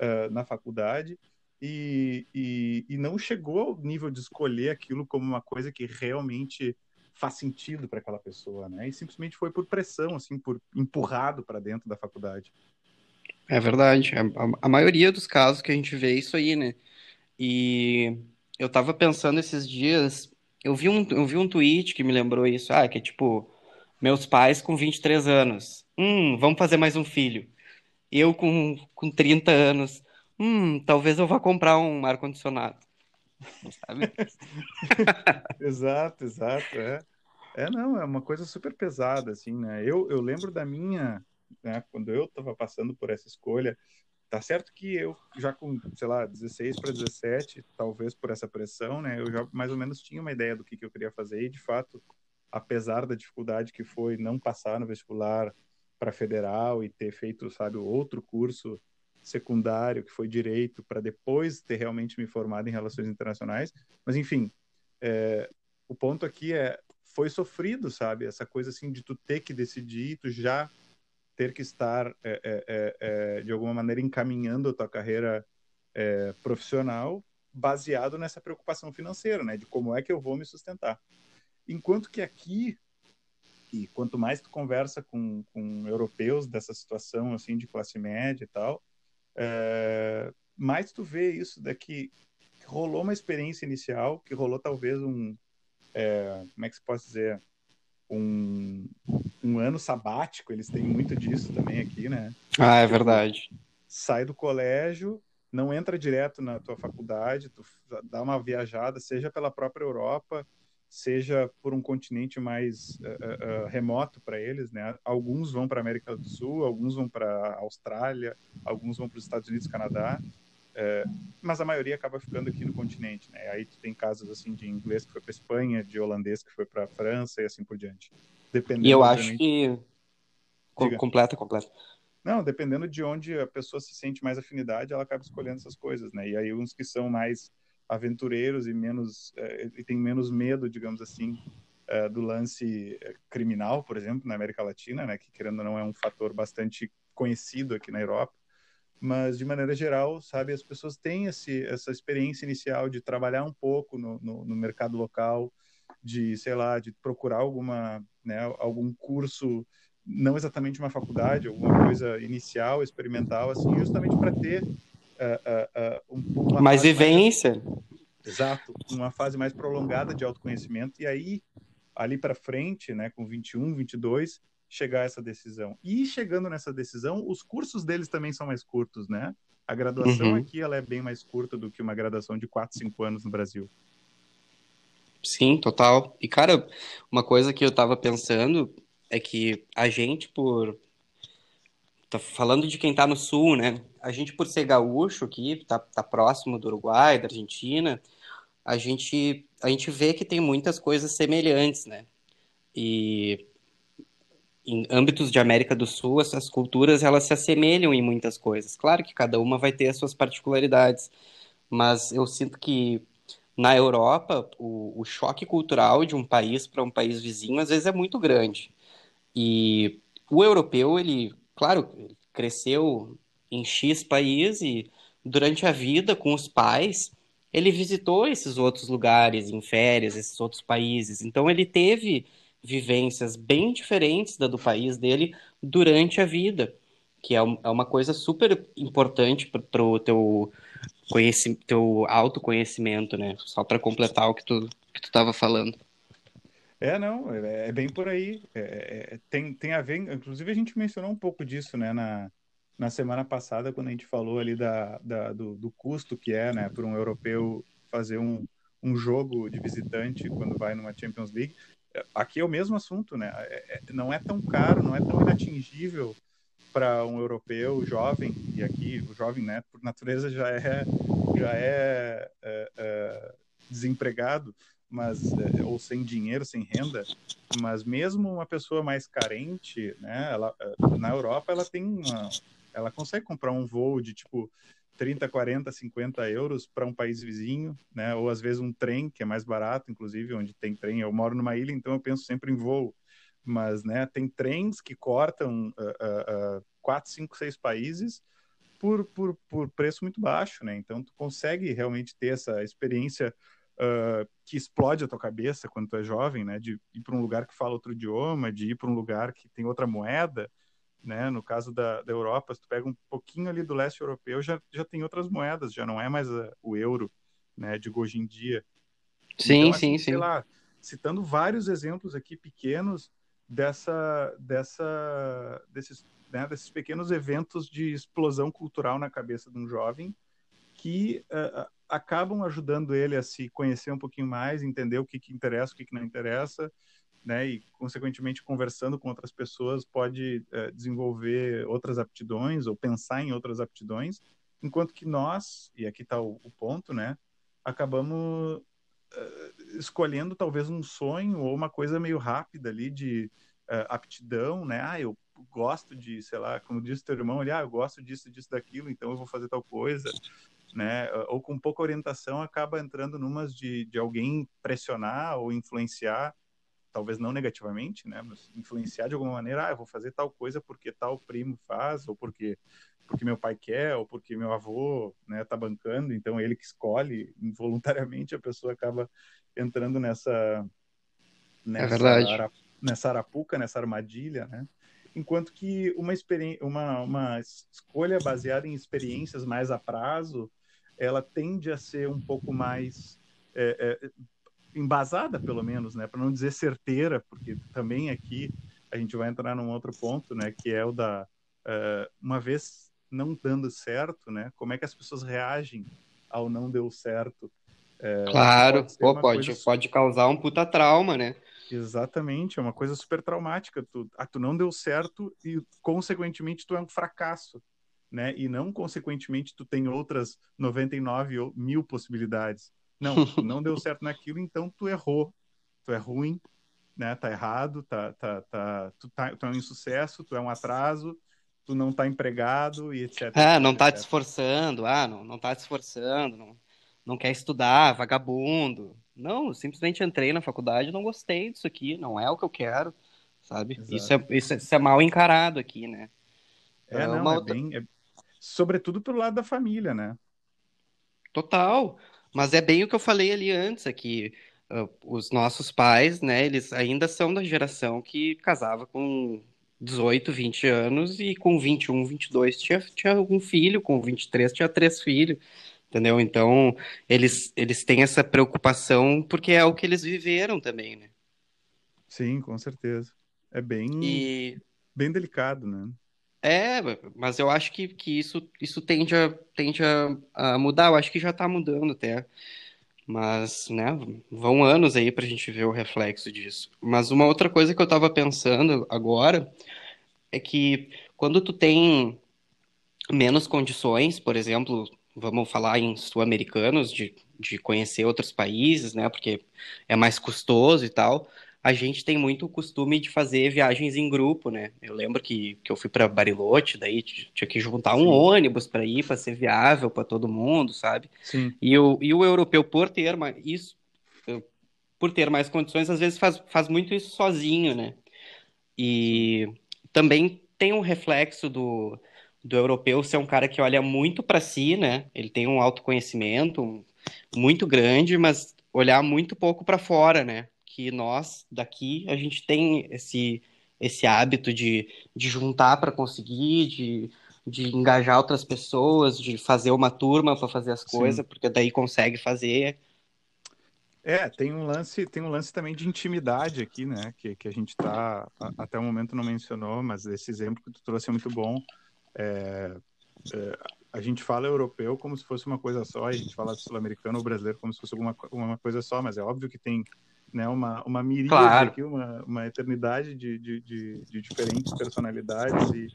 uh, na faculdade, e, e, e não chegou ao nível de escolher aquilo como uma coisa que realmente faz sentido para aquela pessoa, né? E simplesmente foi por pressão, assim, por empurrado para dentro da faculdade. É verdade. A, a, maioria dos casos que a gente vê é isso aí, né? E eu tava pensando esses dias, eu vi um, eu vi um tweet que me lembrou isso, ah, que é tipo, meus pais com 23 anos, hum, vamos fazer mais um filho. Eu com, com 30 anos, hum, talvez eu vá comprar um ar-condicionado. Exato, exato, é. É, não, é uma coisa super pesada, assim, né? Eu, eu lembro da minha, né, quando eu estava passando por essa escolha, tá certo que eu já com, sei lá, 16 para 17, talvez por essa pressão, né, eu já mais ou menos tinha uma ideia do que, que eu queria fazer e, de fato, apesar da dificuldade que foi não passar no vestibular para federal e ter feito, sabe, outro curso secundário, que foi direito, para depois ter realmente me formado em relações internacionais. Mas, enfim, é, o ponto aqui é, foi sofrido, sabe? Essa coisa assim de tu ter que decidir, tu já ter que estar, é, é, é, é de alguma maneira, encaminhando a tua carreira é, profissional baseado nessa preocupação financeira, né? De como é que eu vou me sustentar. Enquanto que aqui, e quanto mais tu conversa com, com europeus dessa situação, assim, de classe média e tal, é, mais tu vê isso daqui rolou uma experiência inicial, que rolou talvez um, é, como é que se pode dizer, um, um ano sabático, eles têm muito disso também aqui, né? Ah, é verdade. Sai do colégio, não entra direto na tua faculdade, tu dá uma viajada, seja pela própria Europa, seja por um continente mais uh, uh, remoto para eles, né? Alguns vão para a América do Sul, alguns vão para a Austrália, alguns vão para os Estados Unidos, Canadá, uh, mas a maioria acaba ficando aqui no continente, né? Aí tu tem casos assim de inglês que foi para Espanha, de holandês que foi para França e assim por diante. Dependendo, e eu acho que Diga. completa, completa. Não, dependendo de onde a pessoa se sente mais afinidade, ela acaba escolhendo essas coisas, né? E aí uns que são mais aventureiros e menos é, e tem menos medo, digamos assim, é, do lance é, criminal, por exemplo, na América Latina, né, que querendo ou não é um fator bastante conhecido aqui na Europa, mas de maneira geral, sabe, as pessoas têm esse, essa experiência inicial de trabalhar um pouco no, no, no mercado local, de sei lá, de procurar alguma, né, algum curso não exatamente uma faculdade, alguma coisa inicial, experimental, assim, justamente para ter uh, uh, mais vivência. Exato, uma fase mais prolongada de autoconhecimento e aí ali para frente, né, com 21, 22, chegar a essa decisão. E chegando nessa decisão, os cursos deles também são mais curtos, né? A graduação uhum. aqui ela é bem mais curta do que uma graduação de 4, 5 anos no Brasil. Sim, total. E cara, uma coisa que eu tava pensando é que a gente por tá falando de quem está no sul, né? A gente, por ser gaúcho aqui, tá, tá próximo do Uruguai, da Argentina, a gente, a gente vê que tem muitas coisas semelhantes, né? E em âmbitos de América do Sul, essas culturas elas se assemelham em muitas coisas. Claro que cada uma vai ter as suas particularidades, mas eu sinto que na Europa o, o choque cultural de um país para um país vizinho às vezes é muito grande. E o europeu ele claro, cresceu em X país e durante a vida com os pais, ele visitou esses outros lugares em férias, esses outros países. Então ele teve vivências bem diferentes da do país dele durante a vida, que é, é uma coisa super importante para o teu, teu autoconhecimento, né? Só para completar o que tu que tu estava falando. É, não, é, é bem por aí. É, é, é, tem, tem a ver, inclusive a gente mencionou um pouco disso, né, na, na semana passada, quando a gente falou ali da, da do, do, custo que é, né, para um europeu fazer um, um jogo de visitante quando vai numa Champions League. Aqui é o mesmo assunto, né? É, é, não é tão caro, não é tão inatingível para um europeu jovem, e aqui o jovem, né, por natureza já é, já é, é, é desempregado, mas é, ou sem dinheiro, sem renda, mas mesmo uma pessoa mais carente, né, ela, é, na Europa ela tem uma, ela consegue comprar um voo de tipo 30, 40, 50 euros para um país vizinho, né? Ou às vezes um trem, que é mais barato, inclusive, onde tem trem. Eu moro numa ilha, então eu penso sempre em voo. Mas, né, tem trens que cortam uh, uh, uh, quatro, cinco, seis países por, por, por preço muito baixo, né? Então tu consegue realmente ter essa experiência uh, que explode a tua cabeça quando tu é jovem, né? De ir para um lugar que fala outro idioma, de ir para um lugar que tem outra moeda, né? No caso da, da Europa, se tu pega um pouquinho ali do leste europeu, já, já tem outras moedas, já não é mais a, o euro, né? De hoje em dia. Sim, então, assim, sim, sim. Lá, citando vários exemplos aqui pequenos dessa, dessa, desses, né, desses pequenos eventos de explosão cultural na cabeça de um jovem que uh, acabam ajudando ele a se conhecer um pouquinho mais, entender o que, que interessa, o que, que não interessa, né, e consequentemente conversando com outras pessoas pode é, desenvolver outras aptidões ou pensar em outras aptidões, enquanto que nós, e aqui está o, o, ponto, né, acabamos uh, escolhendo talvez um sonho ou uma coisa meio rápida ali de uh, aptidão, né, ah, eu gosto de, sei lá, como disse teu irmão ali, ah, eu gosto disso, disso, daquilo, então eu vou fazer tal coisa, né, ou com pouca orientação acaba entrando numas de, de alguém pressionar ou influenciar talvez não negativamente, né, mas influenciar de alguma maneira, ah, eu vou fazer tal coisa porque tal primo faz, ou porque porque meu pai quer, ou porque meu avô, né, tá bancando, então ele que escolhe, involuntariamente a pessoa acaba entrando nessa é nessa, é ara, nessa arapuca, nessa armadilha, né? Enquanto que uma, uma, uma escolha baseada em experiências mais a prazo, ela tende a ser um pouco mais é, é, embasada, pelo menos, né? Para não dizer certeira, porque também aqui a gente vai entrar num outro ponto, né? Que é o da uh, uma vez não dando certo, né? Como é que as pessoas reagem ao não deu certo? É, claro, pode, Pô, pode, coisa... pode causar um puta trauma, né? Exatamente, é uma coisa super traumática. Tu, ah, tu não deu certo e, consequentemente, tu é um fracasso, né? E não, consequentemente, tu tem outras 99 mil possibilidades. Não, não deu certo naquilo, então tu errou. Tu é ruim, né? Tá errado, tá, tá, tá, tu, tá, tu é um insucesso, tu é um atraso, tu não tá empregado e etc. Ah, não tá te esforçando, ah, não, não tá te esforçando, não, não quer estudar, vagabundo. Não, simplesmente entrei na faculdade não gostei disso aqui, não é o que eu quero, sabe? Isso é, isso é, isso, é, mal encarado aqui, né? É, é não, é outra... bem... É... Sobretudo pelo lado da família, né? Total. Mas é bem o que eu falei ali antes, aqui uh, os nossos pais, né, eles ainda são da geração que casava com 18, 20 anos e com 21, 22 tinha, tinha um filho, com 23 tinha três filhos, entendeu? Então, eles, eles têm essa preocupação porque é o que eles viveram também, né? Sim, com certeza. É bem, e... bem delicado, né? É, mas eu acho que, que isso, isso tende, a, tende a, a mudar. Eu acho que já está mudando até. Mas, né, vão anos aí para a gente ver o reflexo disso. Mas uma outra coisa que eu estava pensando agora é que quando tu tem menos condições, por exemplo, vamos falar em sul-americanos, de, de conhecer outros países, né, porque é mais custoso e tal, a gente tem muito o costume de fazer viagens em grupo, né? Eu lembro que, que eu fui para Bariloche, daí tinha que juntar um Sim. ônibus para ir, para ser viável para todo mundo, sabe? Sim. E, o, e o europeu, por ter mais, isso, por ter mais condições, às vezes faz, faz muito isso sozinho, né? E também tem um reflexo do, do europeu ser um cara que olha muito para si, né? Ele tem um autoconhecimento muito grande, mas olhar muito pouco para fora, né? Que nós daqui a gente tem esse esse hábito de, de juntar para conseguir, de, de engajar outras pessoas, de fazer uma turma para fazer as coisas, Sim. porque daí consegue fazer. É, tem um lance, tem um lance também de intimidade aqui, né? Que, que a gente tá até o momento não mencionou, mas esse exemplo que tu trouxe é muito bom. É, é, a gente fala europeu como se fosse uma coisa só, e a gente fala sul-americano ou brasileiro como se fosse alguma uma coisa só, mas é óbvio que tem né, uma, uma miríade claro. aqui, uma, uma eternidade de, de, de, de diferentes personalidades e,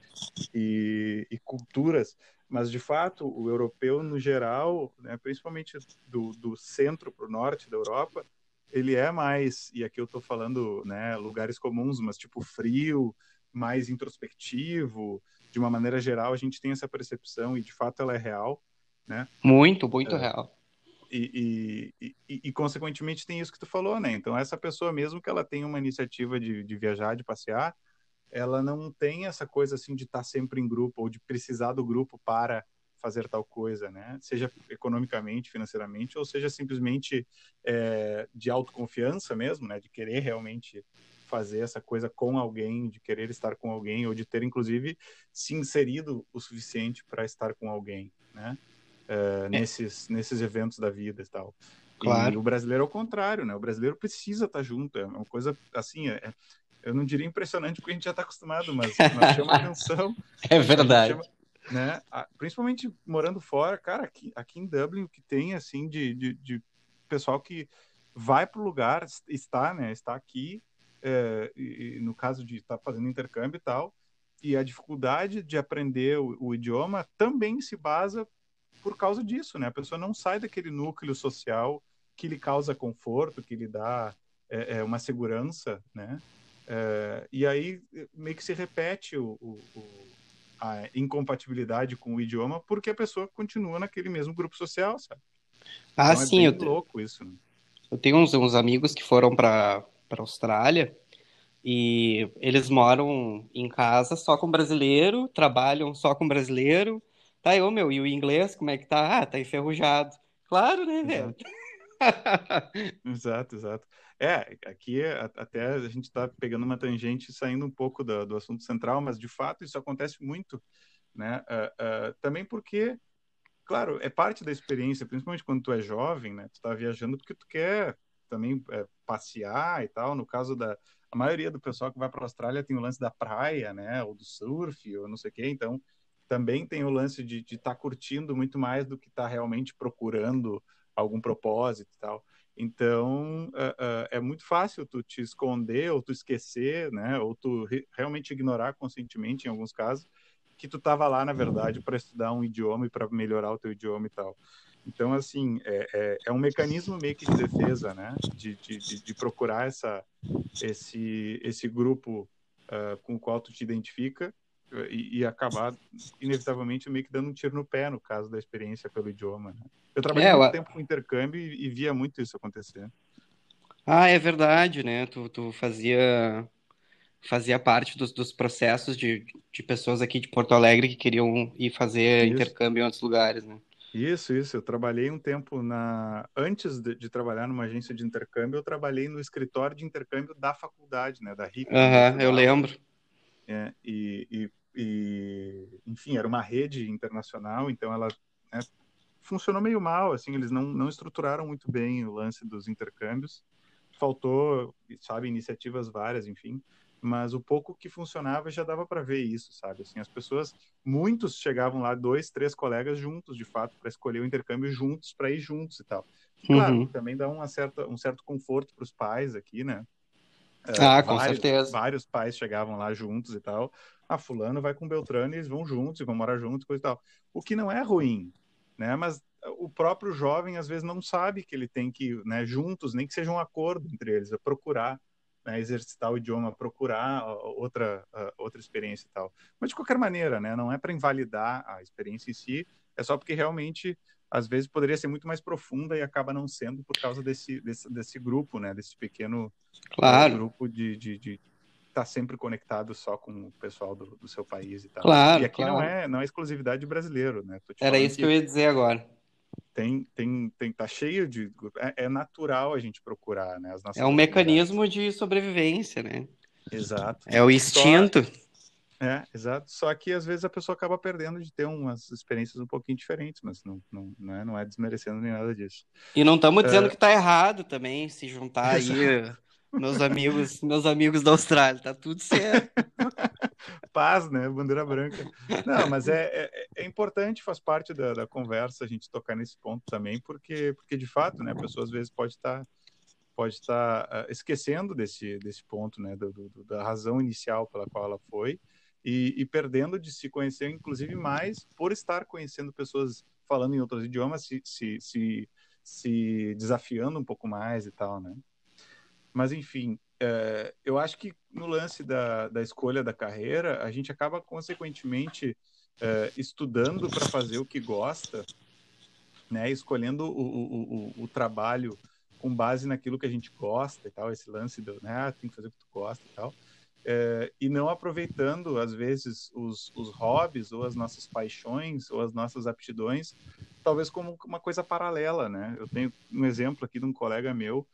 e, e, culturas, mas de fato o europeu no geral, né, principalmente do, do centro para o norte da Europa, ele é mais, e aqui eu estou falando né, lugares comuns, mas tipo frio, mais introspectivo, de uma maneira geral a gente tem essa percepção e de fato ela é real, né? Muito, muito é, real e, e, e, e, consequentemente tem isso que tu falou, né? Então essa pessoa mesmo que ela tem uma iniciativa de, de viajar, de passear, ela não tem essa coisa assim de estar sempre em grupo ou de precisar do grupo para fazer tal coisa, né? Seja economicamente, financeiramente, ou seja simplesmente é, de autoconfiança mesmo, né? De querer realmente fazer essa coisa com alguém, de querer estar com alguém, ou de ter inclusive se inserido o suficiente para estar com alguém, né? Uh, nesses, nesses eventos da vida e tal. Claro. E o brasileiro é o contrário, né? O brasileiro precisa estar junto. É uma coisa assim, é, é eu não diria impressionante porque a gente já está acostumado, mas, mas chama atenção. É verdade. Chama, né? Principalmente morando fora, cara, aqui, aqui em Dublin o que tem assim de, de, de pessoal que vai para o lugar, está, né? Está aqui, é, e, no caso de estar tá fazendo intercâmbio e tal, e a dificuldade de aprender o, o idioma também se basa por causa disso, né? A pessoa não sai daquele núcleo social que lhe causa conforto, que lhe dá é, é uma segurança, né? É, e aí meio que se repete o, o, a incompatibilidade com o idioma porque a pessoa continua naquele mesmo grupo social, sabe? Ah, então, é sim, é eu te... louco isso. Né? Eu tenho uns, uns amigos que foram para para Austrália e eles moram em casa só com brasileiro, trabalham só com brasileiro Tá, eu, meu, e o inglês, como é que tá? Ah, tá enferrujado. Claro, né, velho? Exato, exato. É, aqui até a gente está pegando uma tangente saindo um pouco do, do, assunto central, mas de fato isso acontece muito, né? Uh, uh, também porque, claro, é parte da experiência, principalmente quando tu é jovem, né? Tu está viajando porque tu quer também é, passear e tal. No caso da a maioria do pessoal que vai para a Austrália tem o lance da praia, né? Ou do surf, ou não sei o quê. Então também tem o lance de estar tá curtindo muito mais do que estar tá realmente procurando algum propósito e tal. Então, uh, uh, é muito fácil tu te esconder ou tu esquecer, né? Ou tu re realmente ignorar conscientemente, em alguns casos, que tu estava lá, na verdade, para estudar um idioma e para melhorar o teu idioma e tal. Então, assim, é, é, é, um mecanismo meio que de defesa, né? De, de, de procurar essa, esse, esse grupo uh, com o qual tu te identifica e, e, acabar inevitavelmente meio que dando um tiro no pé no caso da experiência pelo idioma. Né? Eu trabalhei é, muito eu... tempo com intercâmbio e, e, via muito isso acontecer. Ah, é verdade, né? Tu, tu fazia fazia parte dos, dos processos de, de pessoas aqui de Porto Alegre que queriam ir fazer isso. intercâmbio em outros lugares, né? Isso, isso. Eu trabalhei um tempo na. Antes de, de, trabalhar numa agência de intercâmbio, eu trabalhei no escritório de intercâmbio da faculdade, né? Da RIC. Aham, uhum, eu lembro. É, e, e e enfim era uma rede internacional então ela né, funcionou meio mal assim eles não, não estruturaram muito bem o lance dos intercâmbios. Faltou sabe iniciativas várias enfim mas o pouco que funcionava já dava para ver isso sabe? Assim as pessoas muitos chegavam lá dois três colegas juntos de fato para escolher o intercâmbio juntos para ir juntos e tal. Claro uhum. também dá uma certa um certo conforto para os pais aqui né ah, com vários, certeza. Vários pais chegavam lá juntos e tal. Ah, fulano vai com Beltrano e eles vão juntos e vão morar juntos, coisa e tal. O que não é ruim, né? Mas o próprio jovem às vezes não sabe que ele tem que, né, juntos, nem que seja um acordo entre eles, é procurar né, exercitar o idioma, procurar outra outra experiência e tal. Mas de qualquer maneira, né, não é para invalidar a experiência em si, é só porque realmente às vezes poderia ser muito mais profunda e acaba não sendo por causa desse, desse, desse grupo, né? Desse pequeno claro. grupo de, de, de estar tá sempre conectado só com o pessoal do, do, seu país e tal. Claro, e aqui claro. não é não é exclusividade brasileiro, né? Era isso que eu ia dizer agora. Tem, tem, tem, tá cheio de. É, é natural a gente procurar, né? é um mecanismo de sobrevivência, né? Exato. É o instinto. Só é, exato. Só que às vezes a pessoa acaba perdendo de ter umas experiências um pouquinho diferentes, mas não, não, não, é, não é desmerecendo nem nada disso. E não estamos dizendo é... que está errado também se juntar aí, meus amigos, meus amigos da Austrália, tá tudo certo. Paz, né? Bandeira branca. Não, mas é, é, é, importante, faz parte da, da conversa a gente tocar nesse ponto também, porque, porque de fato, né, a pessoa às vezes pode estar. Tá pode estar uh, esquecendo desse, desse ponto, né, do, do, da razão inicial pela qual ela foi, e, e, perdendo de se conhecer, inclusive mais por estar conhecendo pessoas falando em outros idiomas, se, se, se, se desafiando um pouco mais e tal, né? Mas, enfim, é, eu acho que no lance da, da escolha da carreira, a gente acaba, consequentemente, é, estudando para fazer o que gosta, né? Escolhendo o, o, o, o trabalho com base naquilo que a gente gosta e tal, esse lance do, né, ah, tem que fazer o que tu gosta e tal, é, e não aproveitando, às vezes, os, os hobbies ou as nossas paixões ou as nossas aptidões, talvez como uma coisa paralela, né? Eu tenho um exemplo aqui de um colega meu,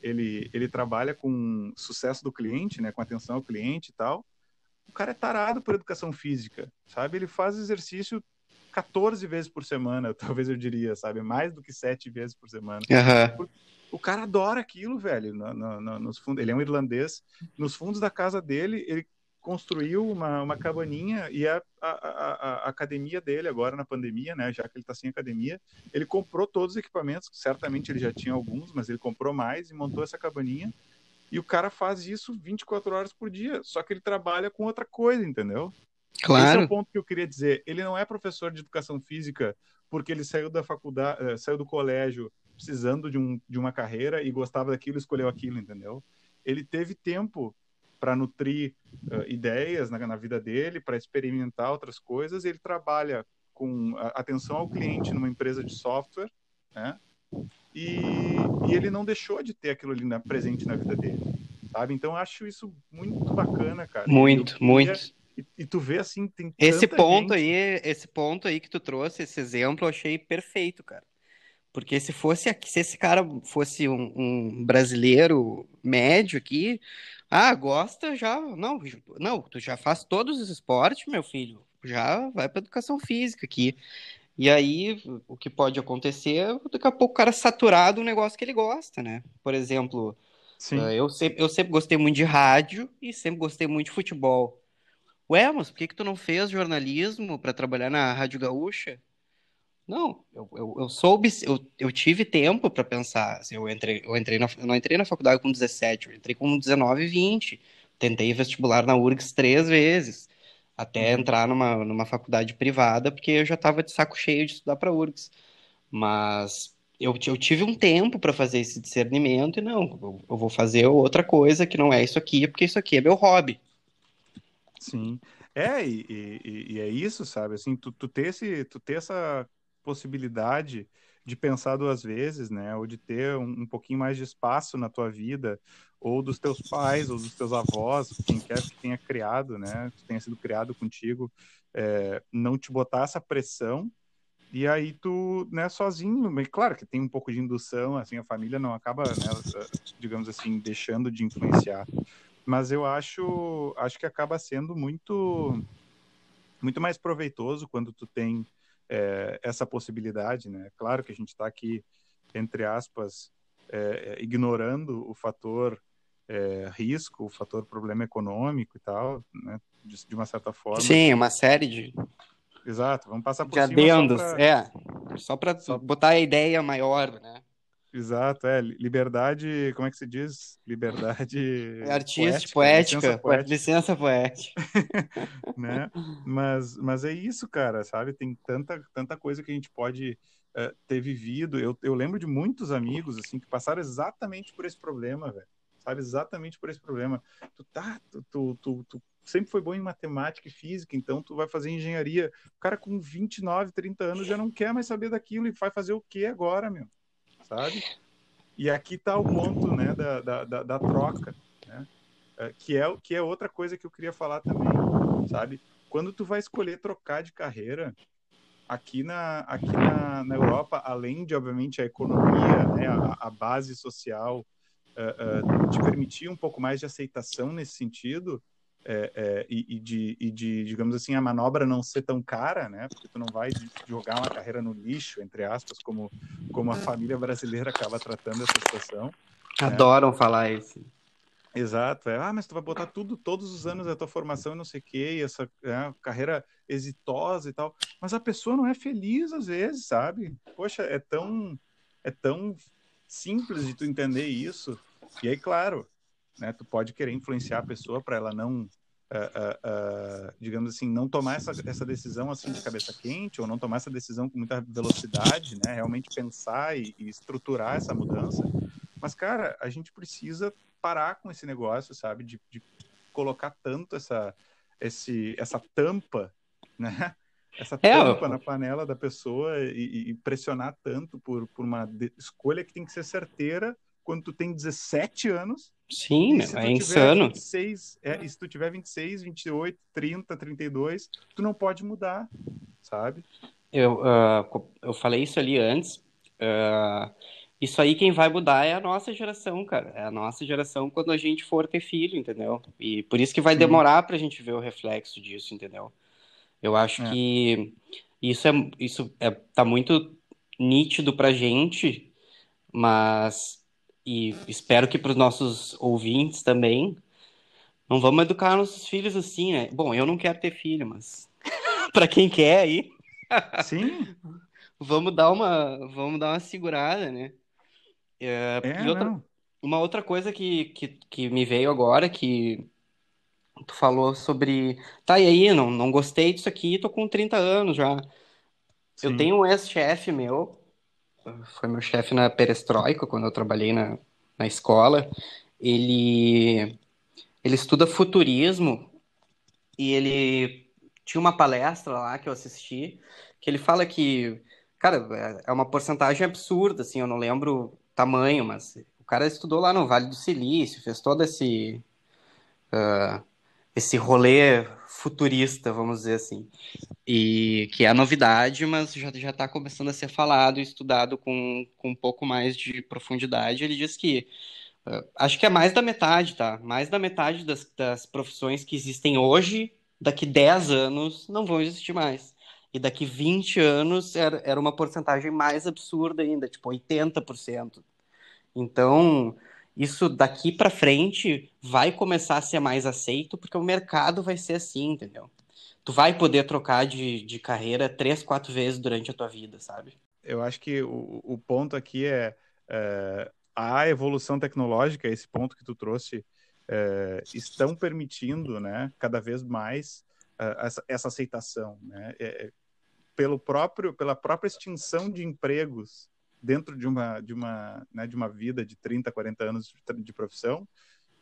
ele, ele trabalha com sucesso do cliente, né, com atenção ao cliente e tal, o cara é tarado por educação física, sabe? Ele faz exercício 14 vezes por semana, talvez eu diria, sabe? Mais do que 7 vezes por semana. Uhum. O cara adora aquilo, velho. No, no, no, nos fundos, ele é um irlandês. Nos fundos da casa dele, ele construiu uma, uma cabaninha e a, a, a, a, academia dele agora na pandemia, né, já que ele está sem academia, ele comprou todos os equipamentos, certamente ele já tinha alguns, mas ele comprou mais e montou essa cabaninha. E o cara faz isso 24 horas por dia, só que ele trabalha com outra coisa, entendeu? Claro. Esse é o ponto que eu queria dizer. Ele não é professor de educação física porque ele saiu da faculdade, eh, saiu do colégio precisando de, um, de uma carreira e gostava daquilo, escolheu aquilo, entendeu? Ele teve tempo para nutrir uh, ideias na, na, vida dele, para experimentar outras coisas. Ele trabalha com atenção ao cliente numa empresa de software, né? E, e ele não deixou de ter aquilo ali na, presente na vida dele, sabe? Então eu acho isso muito bacana, cara. Muito, eu, muito. E, e, tu vê assim, tem esse ponto gente... aí, esse ponto aí que tu trouxe, esse exemplo, eu achei perfeito, cara. Porque se fosse se esse cara fosse um, um, brasileiro médio aqui, ah, gosta já, não, não, tu já faz todos os esportes, meu filho, já vai para educação física aqui. E aí, o que pode acontecer é daqui a pouco o cara saturado um negócio que ele gosta, né? Por exemplo, Sim. Eh, eu sempre, eu sempre gostei muito de rádio e sempre gostei muito de futebol. Ué, mas por que que tu não fez jornalismo para trabalhar na Rádio Gaúcha? Não, eu, eu, eu soube, eu, eu tive tempo para pensar. Assim, eu entrei, eu entrei na, eu não entrei na faculdade com 17, eu entrei com 19 e 20. Tentei vestibular na URGS três vezes, até uhum. entrar numa, numa faculdade privada, porque eu já estava de saco cheio de estudar para URGS. Mas eu, eu tive um tempo para fazer esse discernimento e não, eu, eu vou fazer outra coisa que não é isso aqui, porque isso aqui é meu hobby. Sim. É, e, e, e, é isso, sabe? Assim, tu, tu, ter esse, tu ter essa possibilidade de pensar duas vezes, né? Ou de ter um, um, pouquinho mais de espaço na tua vida, ou dos teus pais, ou dos teus avós, quem quer que tenha criado, né? Que tenha sido criado contigo, é, não te botar essa pressão. E aí tu, né, sozinho, claro que tem um pouco de indução, assim, a família não acaba, né, digamos assim, deixando de influenciar. Mas eu acho, acho que acaba sendo muito, muito mais proveitoso quando tu tem é, essa possibilidade, né? Claro que a gente está aqui, entre aspas, é, ignorando o fator é, risco, o fator problema econômico e tal, né? De, de, uma certa forma. Sim, uma série de. Exato, vamos passar por de cima adendos, só pra... é. Só para só... botar a ideia maior, né? Exato, é. Liberdade, como é que se diz? Liberdade. É artística, poética, poética, licença poética. né? Mas, mas é isso, cara, sabe? Tem tanta, tanta coisa que a gente pode uh, ter vivido. Eu, eu lembro de muitos amigos, assim, que passaram exatamente por esse problema, velho. Sabe? Exatamente por esse problema. Tu tá, tu, tu, tu, tu sempre foi bom em matemática e física, então tu vai fazer engenharia. O cara com 29, 30 anos já não quer mais saber daquilo e vai fazer o que agora, meu? Sabe? E aqui está o ponto né, da, da, da, da troca, né? É, que, é, que é outra coisa que eu queria falar também, sabe? Quando tu vai escolher trocar de carreira, aqui na, aqui na, na Europa, além de, obviamente, a economia, né, a, a base social, uh, uh, te permitir um pouco mais de aceitação nesse sentido, é, é, e, e, de, e, de, digamos assim, a manobra não ser tão cara, né? Porque tu não vai jogar uma carreira no lixo, entre aspas, como, como a família brasileira acaba tratando essa situação. Né? Adoram né? falar isso. Exato, é, ah, mas tu vai botar tudo, todos os anos da tua formação e não sei o quê, e essa é, carreira exitosa e tal, mas a pessoa não é feliz às vezes, sabe? Poxa, é tão, é tão simples de tu entender isso, E aí, claro, né, tu pode querer influenciar a pessoa para ela não, uh, uh, digamos assim, não tomar essa, essa decisão assim de cabeça quente ou não tomar essa decisão com muita velocidade, né, realmente pensar e, e estruturar essa mudança. Mas, cara, a gente precisa parar com esse negócio, sabe, de, de colocar tanto essa, esse, essa tampa, né? Essa é, tampa na panela da pessoa e, e, pressionar tanto por, por uma escolha que tem que ser certeira quando tu tem 17 anos. Sim, é insano. 26, é, e se tu tiver 26, 28, 30, 32, tu não pode mudar, sabe? Eu, uh, eu falei isso ali antes. Uh, isso aí quem vai mudar é a nossa geração, cara. É a nossa geração quando a gente for ter filho, entendeu? E por isso que vai Sim. demorar pra gente ver o reflexo disso, entendeu? Eu acho é. que isso é isso é, tá muito nítido pra gente, mas e espero que para os nossos ouvintes também, não vamos educar nossos filhos assim, né? Bom, eu não quero ter filho, mas para quem quer aí, sim, vamos dar uma vamos dar uma segurada, né? É, é, e outra, uma outra coisa que, que, que me veio agora, que tu falou sobre. Tá, e aí, não, não gostei disso aqui, tô com 30 anos já. Sim. Eu tenho um ex-chefe meu, foi meu chefe na perestroika, quando eu trabalhei na, na escola. Ele, ele estuda futurismo e ele tinha uma palestra lá que eu assisti, que ele fala que, cara, é uma porcentagem absurda, assim, eu não lembro tamanho, mas o cara estudou lá no Vale do Silício, fez todo esse uh, esse rolê futurista, vamos dizer assim, e que é a novidade, mas já está começando a ser falado e estudado com, com um pouco mais de profundidade. Ele diz que uh, acho que é mais da metade, tá? Mais da metade das, das profissões que existem hoje, daqui 10 anos, não vão existir mais. E daqui 20 anos era, era uma porcentagem mais absurda ainda, tipo 80%. Então, isso daqui para frente vai começar a ser mais aceito, porque o mercado vai ser assim, entendeu? Tu vai poder trocar de, de carreira três, quatro vezes durante a tua vida, sabe? Eu acho que o, o ponto aqui é, é a evolução tecnológica, esse ponto que tu trouxe, é, estão permitindo, né, cada vez mais uh, essa, essa, aceitação, né? É, é, pelo próprio, pela própria extinção de empregos dentro de uma de uma né, de uma vida de 30, 40 anos de, profissão,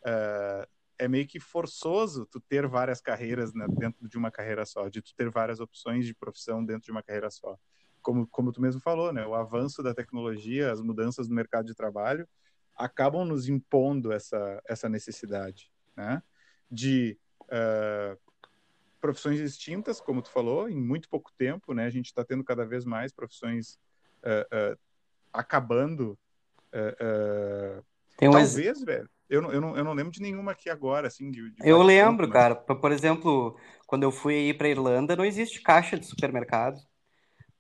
uh, é meio que forçoso tu ter várias carreiras né, dentro de uma carreira só, de tu ter várias opções de profissão dentro de uma carreira só. Como, como tu mesmo falou, né, o avanço da tecnologia, as mudanças no mercado de trabalho acabam nos impondo essa, essa necessidade, né, de uh, profissões extintas, como tu falou, em muito pouco tempo, né, a gente está tendo cada vez mais profissões uh, uh, acabando. Uh, uh, um talvez, ex... velho. Eu não, eu, não, eu não lembro de nenhuma aqui agora, assim. De, de eu lembro, mas... cara. Por exemplo, quando eu fui aí para Irlanda, não existe caixa de supermercado.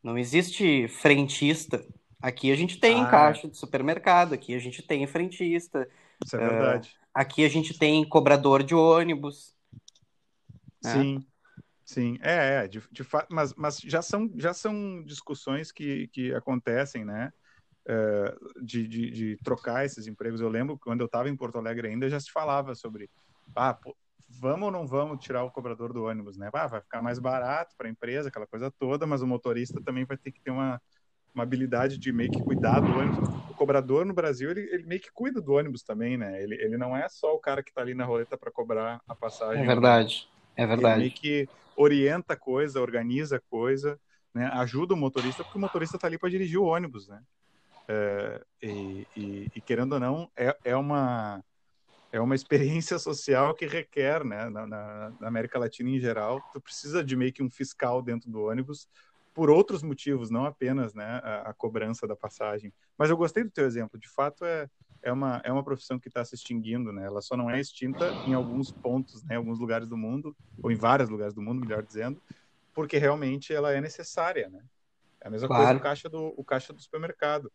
Não existe frentista. Aqui a gente tem ah, caixa de supermercado, aqui a gente tem frentista. Isso é verdade. Uh, aqui a gente tem cobrador de ônibus. Né? Sim. Sim, é, é de, de fato, mas, mas já são já são discussões que, que acontecem, né? Uh, de, de, de, trocar esses empregos. Eu lembro quando eu estava em Porto Alegre ainda já se falava sobre, ah, pô, vamos ou não vamos tirar o cobrador do ônibus, né? Ah, vai ficar mais barato para a empresa, aquela coisa toda, mas o motorista também vai ter que ter uma, uma habilidade de meio que cuidar do ônibus. O cobrador no Brasil, ele, ele meio que cuida do ônibus também, né? Ele, ele não é só o cara que está ali na roleta para cobrar a passagem. É verdade. É verdade. Ele meio que orienta a coisa, organiza a coisa, né? ajuda o motorista, porque o motorista está ali para dirigir o ônibus, né? É, e, e, e, querendo ou não, é, é, uma, é uma experiência social que requer, né? Na, na, na, América Latina em geral, tu precisa de meio que um fiscal dentro do ônibus por outros motivos, não apenas né, a, a cobrança da passagem. Mas eu gostei do teu exemplo, de fato é, é uma, é uma profissão que está se extinguindo, né? Ela só não é extinta em alguns pontos, né? Em alguns lugares do mundo, ou em vários lugares do mundo, melhor dizendo, porque realmente ela é necessária, né? É a mesma claro. coisa o caixa do, o caixa do supermercado.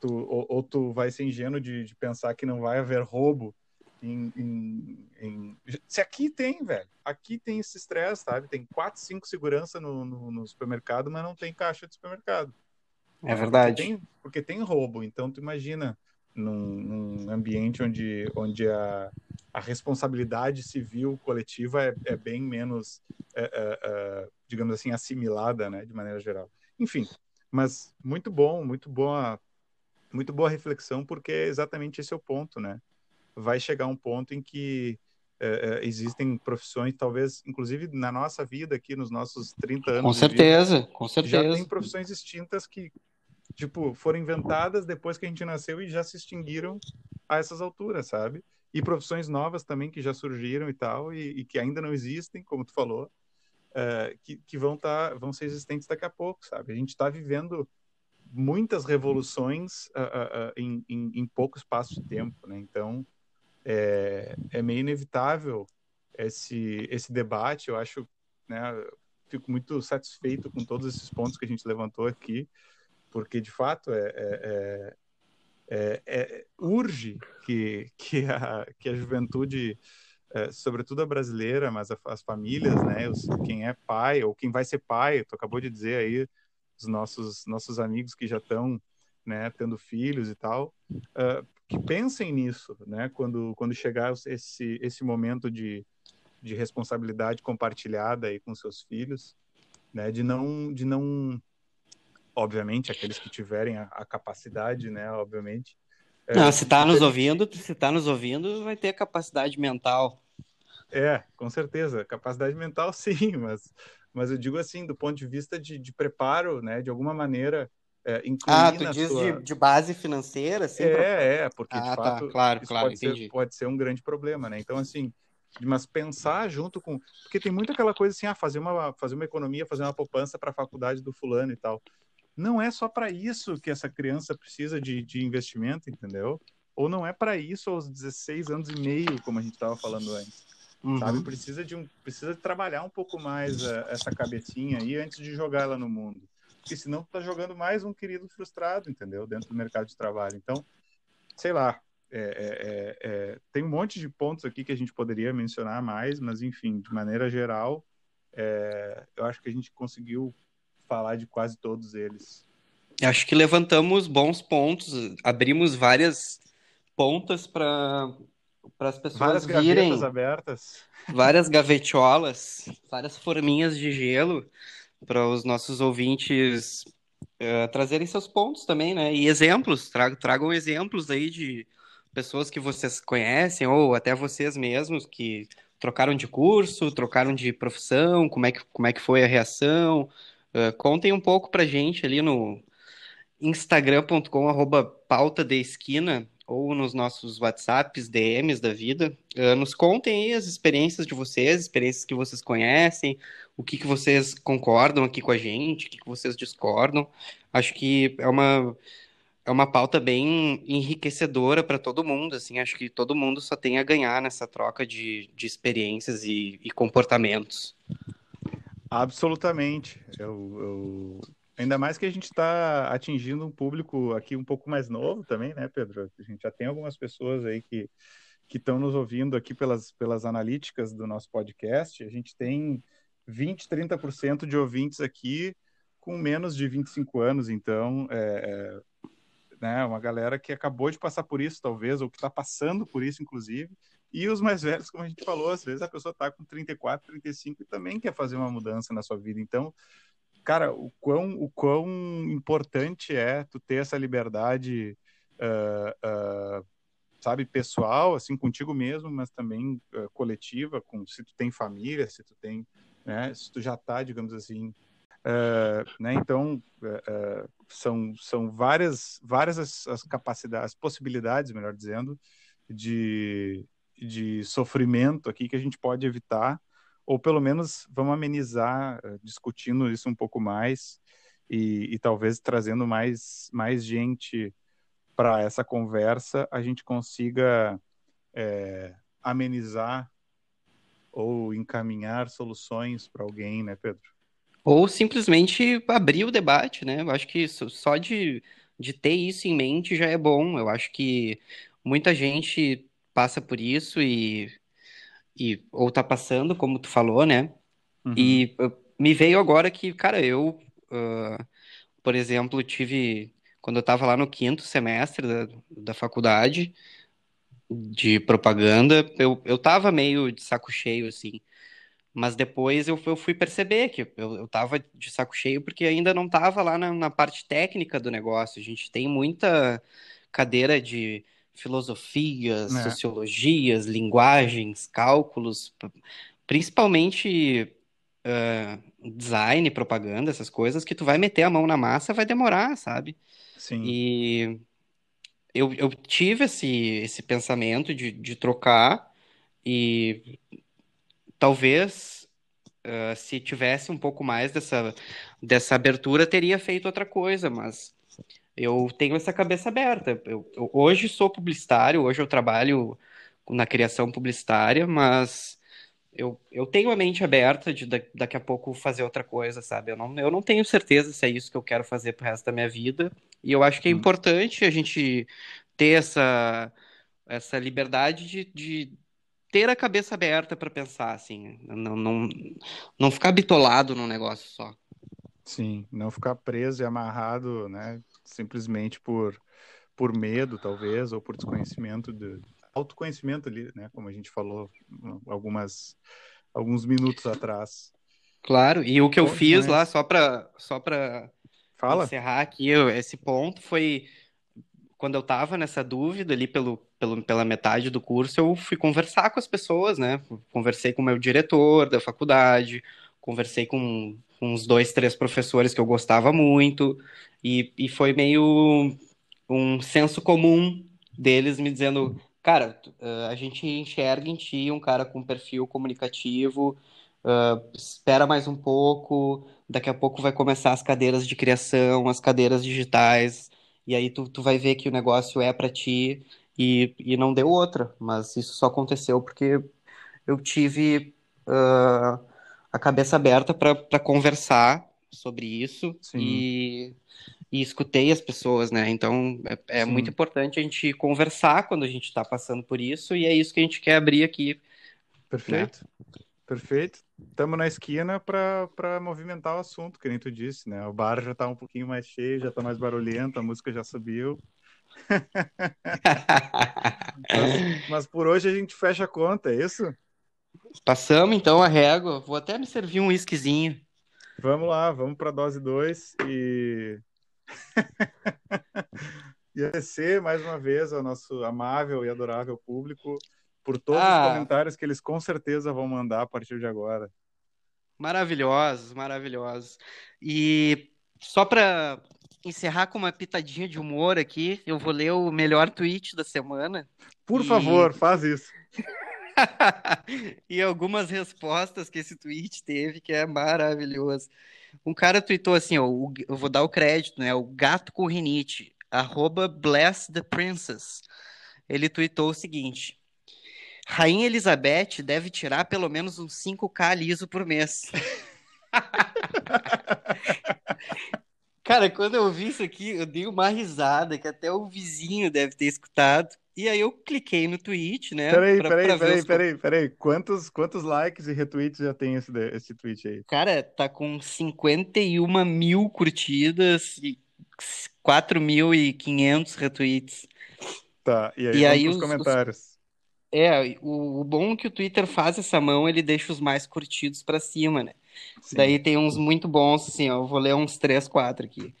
Tu, ou, ou tu vai ser ingênuo de, de, pensar que não vai haver roubo em, em, em... Se aqui tem, velho. Aqui tem esse estresse, sabe? Tem quatro, cinco segurança no, no, no supermercado, mas não tem caixa de supermercado. É verdade. Porque tem, porque tem roubo. Então, tu imagina num, num ambiente onde, onde a, a responsabilidade civil coletiva é, é bem menos, é, é, é, digamos assim, assimilada, né, de maneira geral. Enfim, mas muito bom, muito boa, muito boa reflexão, porque exatamente esse é o ponto, né? Vai chegar um ponto em que é, é, existem profissões, talvez, inclusive na nossa vida aqui, nos nossos 30 anos. Com certeza, vida, com certeza. Já tem profissões extintas que, tipo, foram inventadas depois que a gente nasceu e já se extinguiram a essas alturas, sabe? E profissões novas também que já surgiram e tal, e, e que ainda não existem, como tu falou, é, que, que vão, tá, vão ser existentes daqui a pouco, sabe? A gente está vivendo muitas revoluções uh, uh, em, em, em pouco espaço de tempo, né? Então, é, é meio inevitável esse, esse debate. Eu acho, né, fico muito satisfeito com todos esses pontos que a gente levantou aqui, porque de fato é, é, é, é urge que, que, a, que a juventude, sobretudo a brasileira, mas a, as famílias, né, os, quem é pai ou quem vai ser pai, tu acabou de dizer aí, os nossos, nossos amigos que já estão né, tendo filhos e tal, uh, que pensem nisso, né? Quando, quando chegar esse, esse momento de, de responsabilidade compartilhada aí com seus filhos, né? De não, de não, obviamente, aqueles que tiverem a, a capacidade, né? Obviamente. É, não, se está nos ouvindo, se está nos ouvindo, vai ter capacidade mental. É, com certeza, capacidade mental, sim, mas, mas eu digo assim, do ponto de vista de, de preparo, né? De alguma maneira é, incluir ah, tu diz sua... de, de, base financeira? Assim, é, pra... é, porque ah, de tá, fato claro, claro, pode, entendi. Ser, pode ser um grande problema, né? Então, assim, mas pensar junto com... Porque tem muito aquela coisa assim, ah, fazer uma, fazer uma economia, fazer uma poupança para a faculdade do fulano e tal. Não é só para isso que essa criança precisa de, de investimento, entendeu? Ou não é para isso aos 16 anos e meio, como a gente estava falando antes. Uhum. Sabe? Precisa de, um, precisa trabalhar um pouco mais a, eh, essa cabecinha aí antes de jogar ela no mundo porque senão tu tá jogando mais um querido frustrado, entendeu? Dentro do mercado de trabalho. Então, sei lá, é, é, é, é, tem um monte de pontos aqui que a gente poderia mencionar mais, mas enfim, de maneira geral, é, eu acho que a gente conseguiu falar de quase todos eles. Acho que levantamos bons pontos, abrimos várias pontas para para as pessoas várias virem abertas, várias gavetiolas, várias forminhas de gelo para os nossos ouvintes uh, trazerem seus pontos também, né? E exemplos, tragam, tragam exemplos aí de pessoas que vocês conhecem, ou até vocês mesmos que trocaram de curso, trocaram de profissão, como é que, como é que foi a reação. Uh, contem um pouco pra gente ali no instagram.com pauta de esquina ou nos nossos WhatsApps, DMs da vida. Uh, nos contem aí as experiências de vocês, experiências que vocês conhecem, o que, que vocês concordam aqui com a gente, o que, que vocês discordam. Acho que é uma, é uma pauta bem enriquecedora para todo mundo. Assim, acho que todo mundo só tem a ganhar nessa troca de, de experiências e, e comportamentos. Absolutamente. Eu, eu, Ainda mais que a gente está atingindo um público aqui um pouco mais novo também, né, Pedro? A gente já tem algumas pessoas aí que que estão nos ouvindo aqui pelas, pelas analíticas do nosso podcast. A gente tem 20, 30% de ouvintes aqui com menos de 25 anos, então é, é né, uma galera que acabou de passar por isso, talvez, ou que está passando por isso, inclusive. E os mais velhos, como a gente falou, às vezes a pessoa está com 34, 35 e também quer fazer uma mudança na sua vida. Então, cara, o quão, o quão importante é tu ter essa liberdade, uh, uh, sabe, pessoal, assim, contigo mesmo, mas também uh, coletiva, com se tu tem família, se tu tem, né, se tu já tá, digamos assim, né, então são, são várias, várias as, as capacidades, as possibilidades, melhor dizendo, de, de sofrimento aqui que a gente pode evitar ou pelo menos vamos amenizar uh, discutindo isso um pouco mais e, e talvez trazendo mais, mais gente para essa conversa, a gente consiga é, amenizar ou encaminhar soluções para alguém, né, Pedro? Ou simplesmente abrir o debate, né? Eu acho que só de, de ter isso em mente já é bom. Eu acho que muita gente passa por isso e e ou tá passando, como tu falou, né? Uhum. E me veio agora que, cara, eu, uh, por exemplo, tive quando eu estava lá no quinto semestre da, da faculdade de propaganda, eu, eu tava meio de saco cheio, assim. Mas depois eu, eu fui perceber que eu, eu tava de saco cheio porque ainda não tava lá na, na parte técnica do negócio. A gente tem muita cadeira de filosofias, é. sociologias, linguagens, cálculos, principalmente uh, design, propaganda, essas coisas, que tu vai meter a mão na massa, vai demorar, sabe? Sim. E eu, eu tive esse, esse pensamento de, de trocar e talvez uh, se tivesse um pouco mais dessa, dessa abertura, teria feito outra coisa, mas eu tenho essa cabeça aberta. Eu, eu, hoje sou publicitário, hoje eu trabalho na criação publicitária, mas eu, eu tenho a mente aberta de daqui a pouco fazer outra coisa, sabe? Eu não, eu não tenho certeza se é isso que eu quero fazer pro resto da minha vida. E eu acho que é hum. importante a gente ter essa, essa liberdade de, de ter a cabeça aberta para pensar, assim. Não, não, não ficar bitolado num negócio só. Sim, não ficar preso e amarrado, né? Simplesmente por, por medo, talvez, ou por desconhecimento de autoconhecimento ali, né? Como a gente falou algumas alguns minutos atrás. Claro, e o que eu fiz lá, só para só para encerrar aqui esse ponto, foi quando eu estava nessa dúvida ali pelo, pelo, pela metade do curso, eu fui conversar com as pessoas, né? Conversei com o meu diretor da faculdade, conversei com uns dois, três professores que eu gostava muito, e, e foi meio um senso comum deles me dizendo, cara, a gente enxerga em ti um cara com perfil comunicativo, uh, espera mais um pouco, daqui a pouco vai começar as cadeiras de criação, as cadeiras digitais, e aí tu, tu vai ver que o negócio é para ti, e, e não deu outra, mas isso só aconteceu porque eu tive uh, a cabeça aberta para conversar sobre isso e, e escutei as pessoas, né? Então é, é muito importante a gente conversar quando a gente está passando por isso e é isso que a gente quer abrir aqui. Perfeito, né? perfeito. Estamos na esquina para movimentar o assunto, que nem tu disse, né? O bar já está um pouquinho mais cheio, já está mais barulhento, a música já subiu. mas, mas por hoje a gente fecha a conta, é isso? Passamos então a régua. Vou até me servir um whiskyzinho. Vamos lá, vamos para dose 2 e. e agradecer mais uma vez ao nosso amável e adorável público por todos ah, os comentários que eles com certeza vão mandar a partir de agora. Maravilhosos, maravilhosos. E só para encerrar com uma pitadinha de humor aqui, eu vou ler o melhor tweet da semana. Por e... favor, faz isso. e algumas respostas que esse tweet teve, que é maravilhoso. Um cara tweetou assim, ó, eu vou dar o crédito, né? O gato com rinite, arroba bless the princess. Ele tweetou o seguinte: Rainha Elizabeth deve tirar pelo menos uns 5k liso por mês. Cara, quando eu vi isso aqui, eu dei uma risada que até o vizinho deve ter escutado. E aí eu cliquei no tweet, né? Peraí, pra, peraí, pra peraí, peraí, peraí. Quantos, quantos likes e retweets já tem esse, esse tweet aí? Cara, tá com 51 mil curtidas e 4.500 retweets. Tá, e aí, e aí os, comentários? Os... É, o, o bom é que o Twitter faz essa mão, ele deixa os mais curtidos para cima, né? Sim. Daí tem uns muito bons, assim, ó, eu vou ler uns 3, 4 aqui.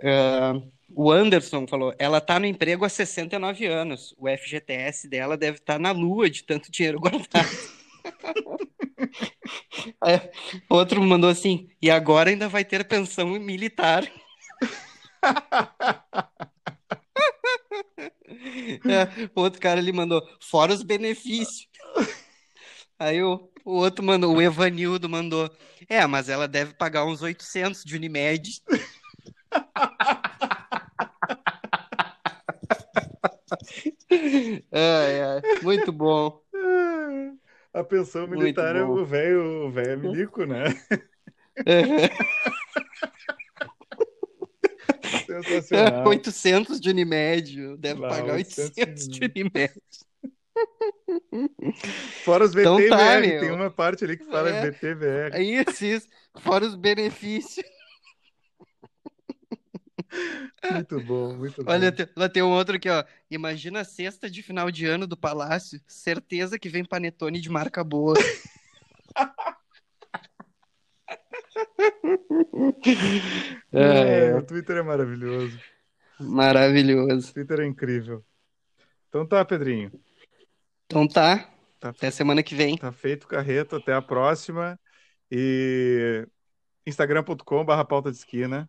Uh, o Anderson falou, ela tá no emprego há 69 anos. O FGTS dela deve estar tá na lua de tanto dinheiro guardado. Outro mandou assim, e agora ainda vai ter pensão militar. é, outro cara ele mandou, fora os benefícios. Aí o, o outro mandou, o Evanildo mandou, é, mas ela deve pagar uns 800 de Unimed. é, é, muito bom. A pensão militar é o velho, é milico, né? É. Sensacional. 800 de Unimed, deve Lá, pagar 800, 800 de Unimed. Fora os BTVR, então tá, tem uma parte ali que fala é, BTVR. É isso, isso. Fora os benefícios. Muito bom, muito bom. Olha, lá tem um outro aqui, ó. Imagina a cesta de final de ano do Palácio. Certeza que vem panetone de marca boa. é, é, o Twitter é maravilhoso. Maravilhoso. O Twitter é incrível. Então tá, Pedrinho. Então tá. tá até semana que vem. Tá feito, Carreto. Até a próxima. E instagram.com/barra pauta de esquina.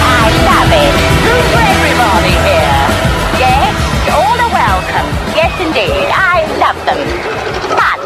I love it. Everybody here. Yes, all are welcome. Yes, indeed. I love them.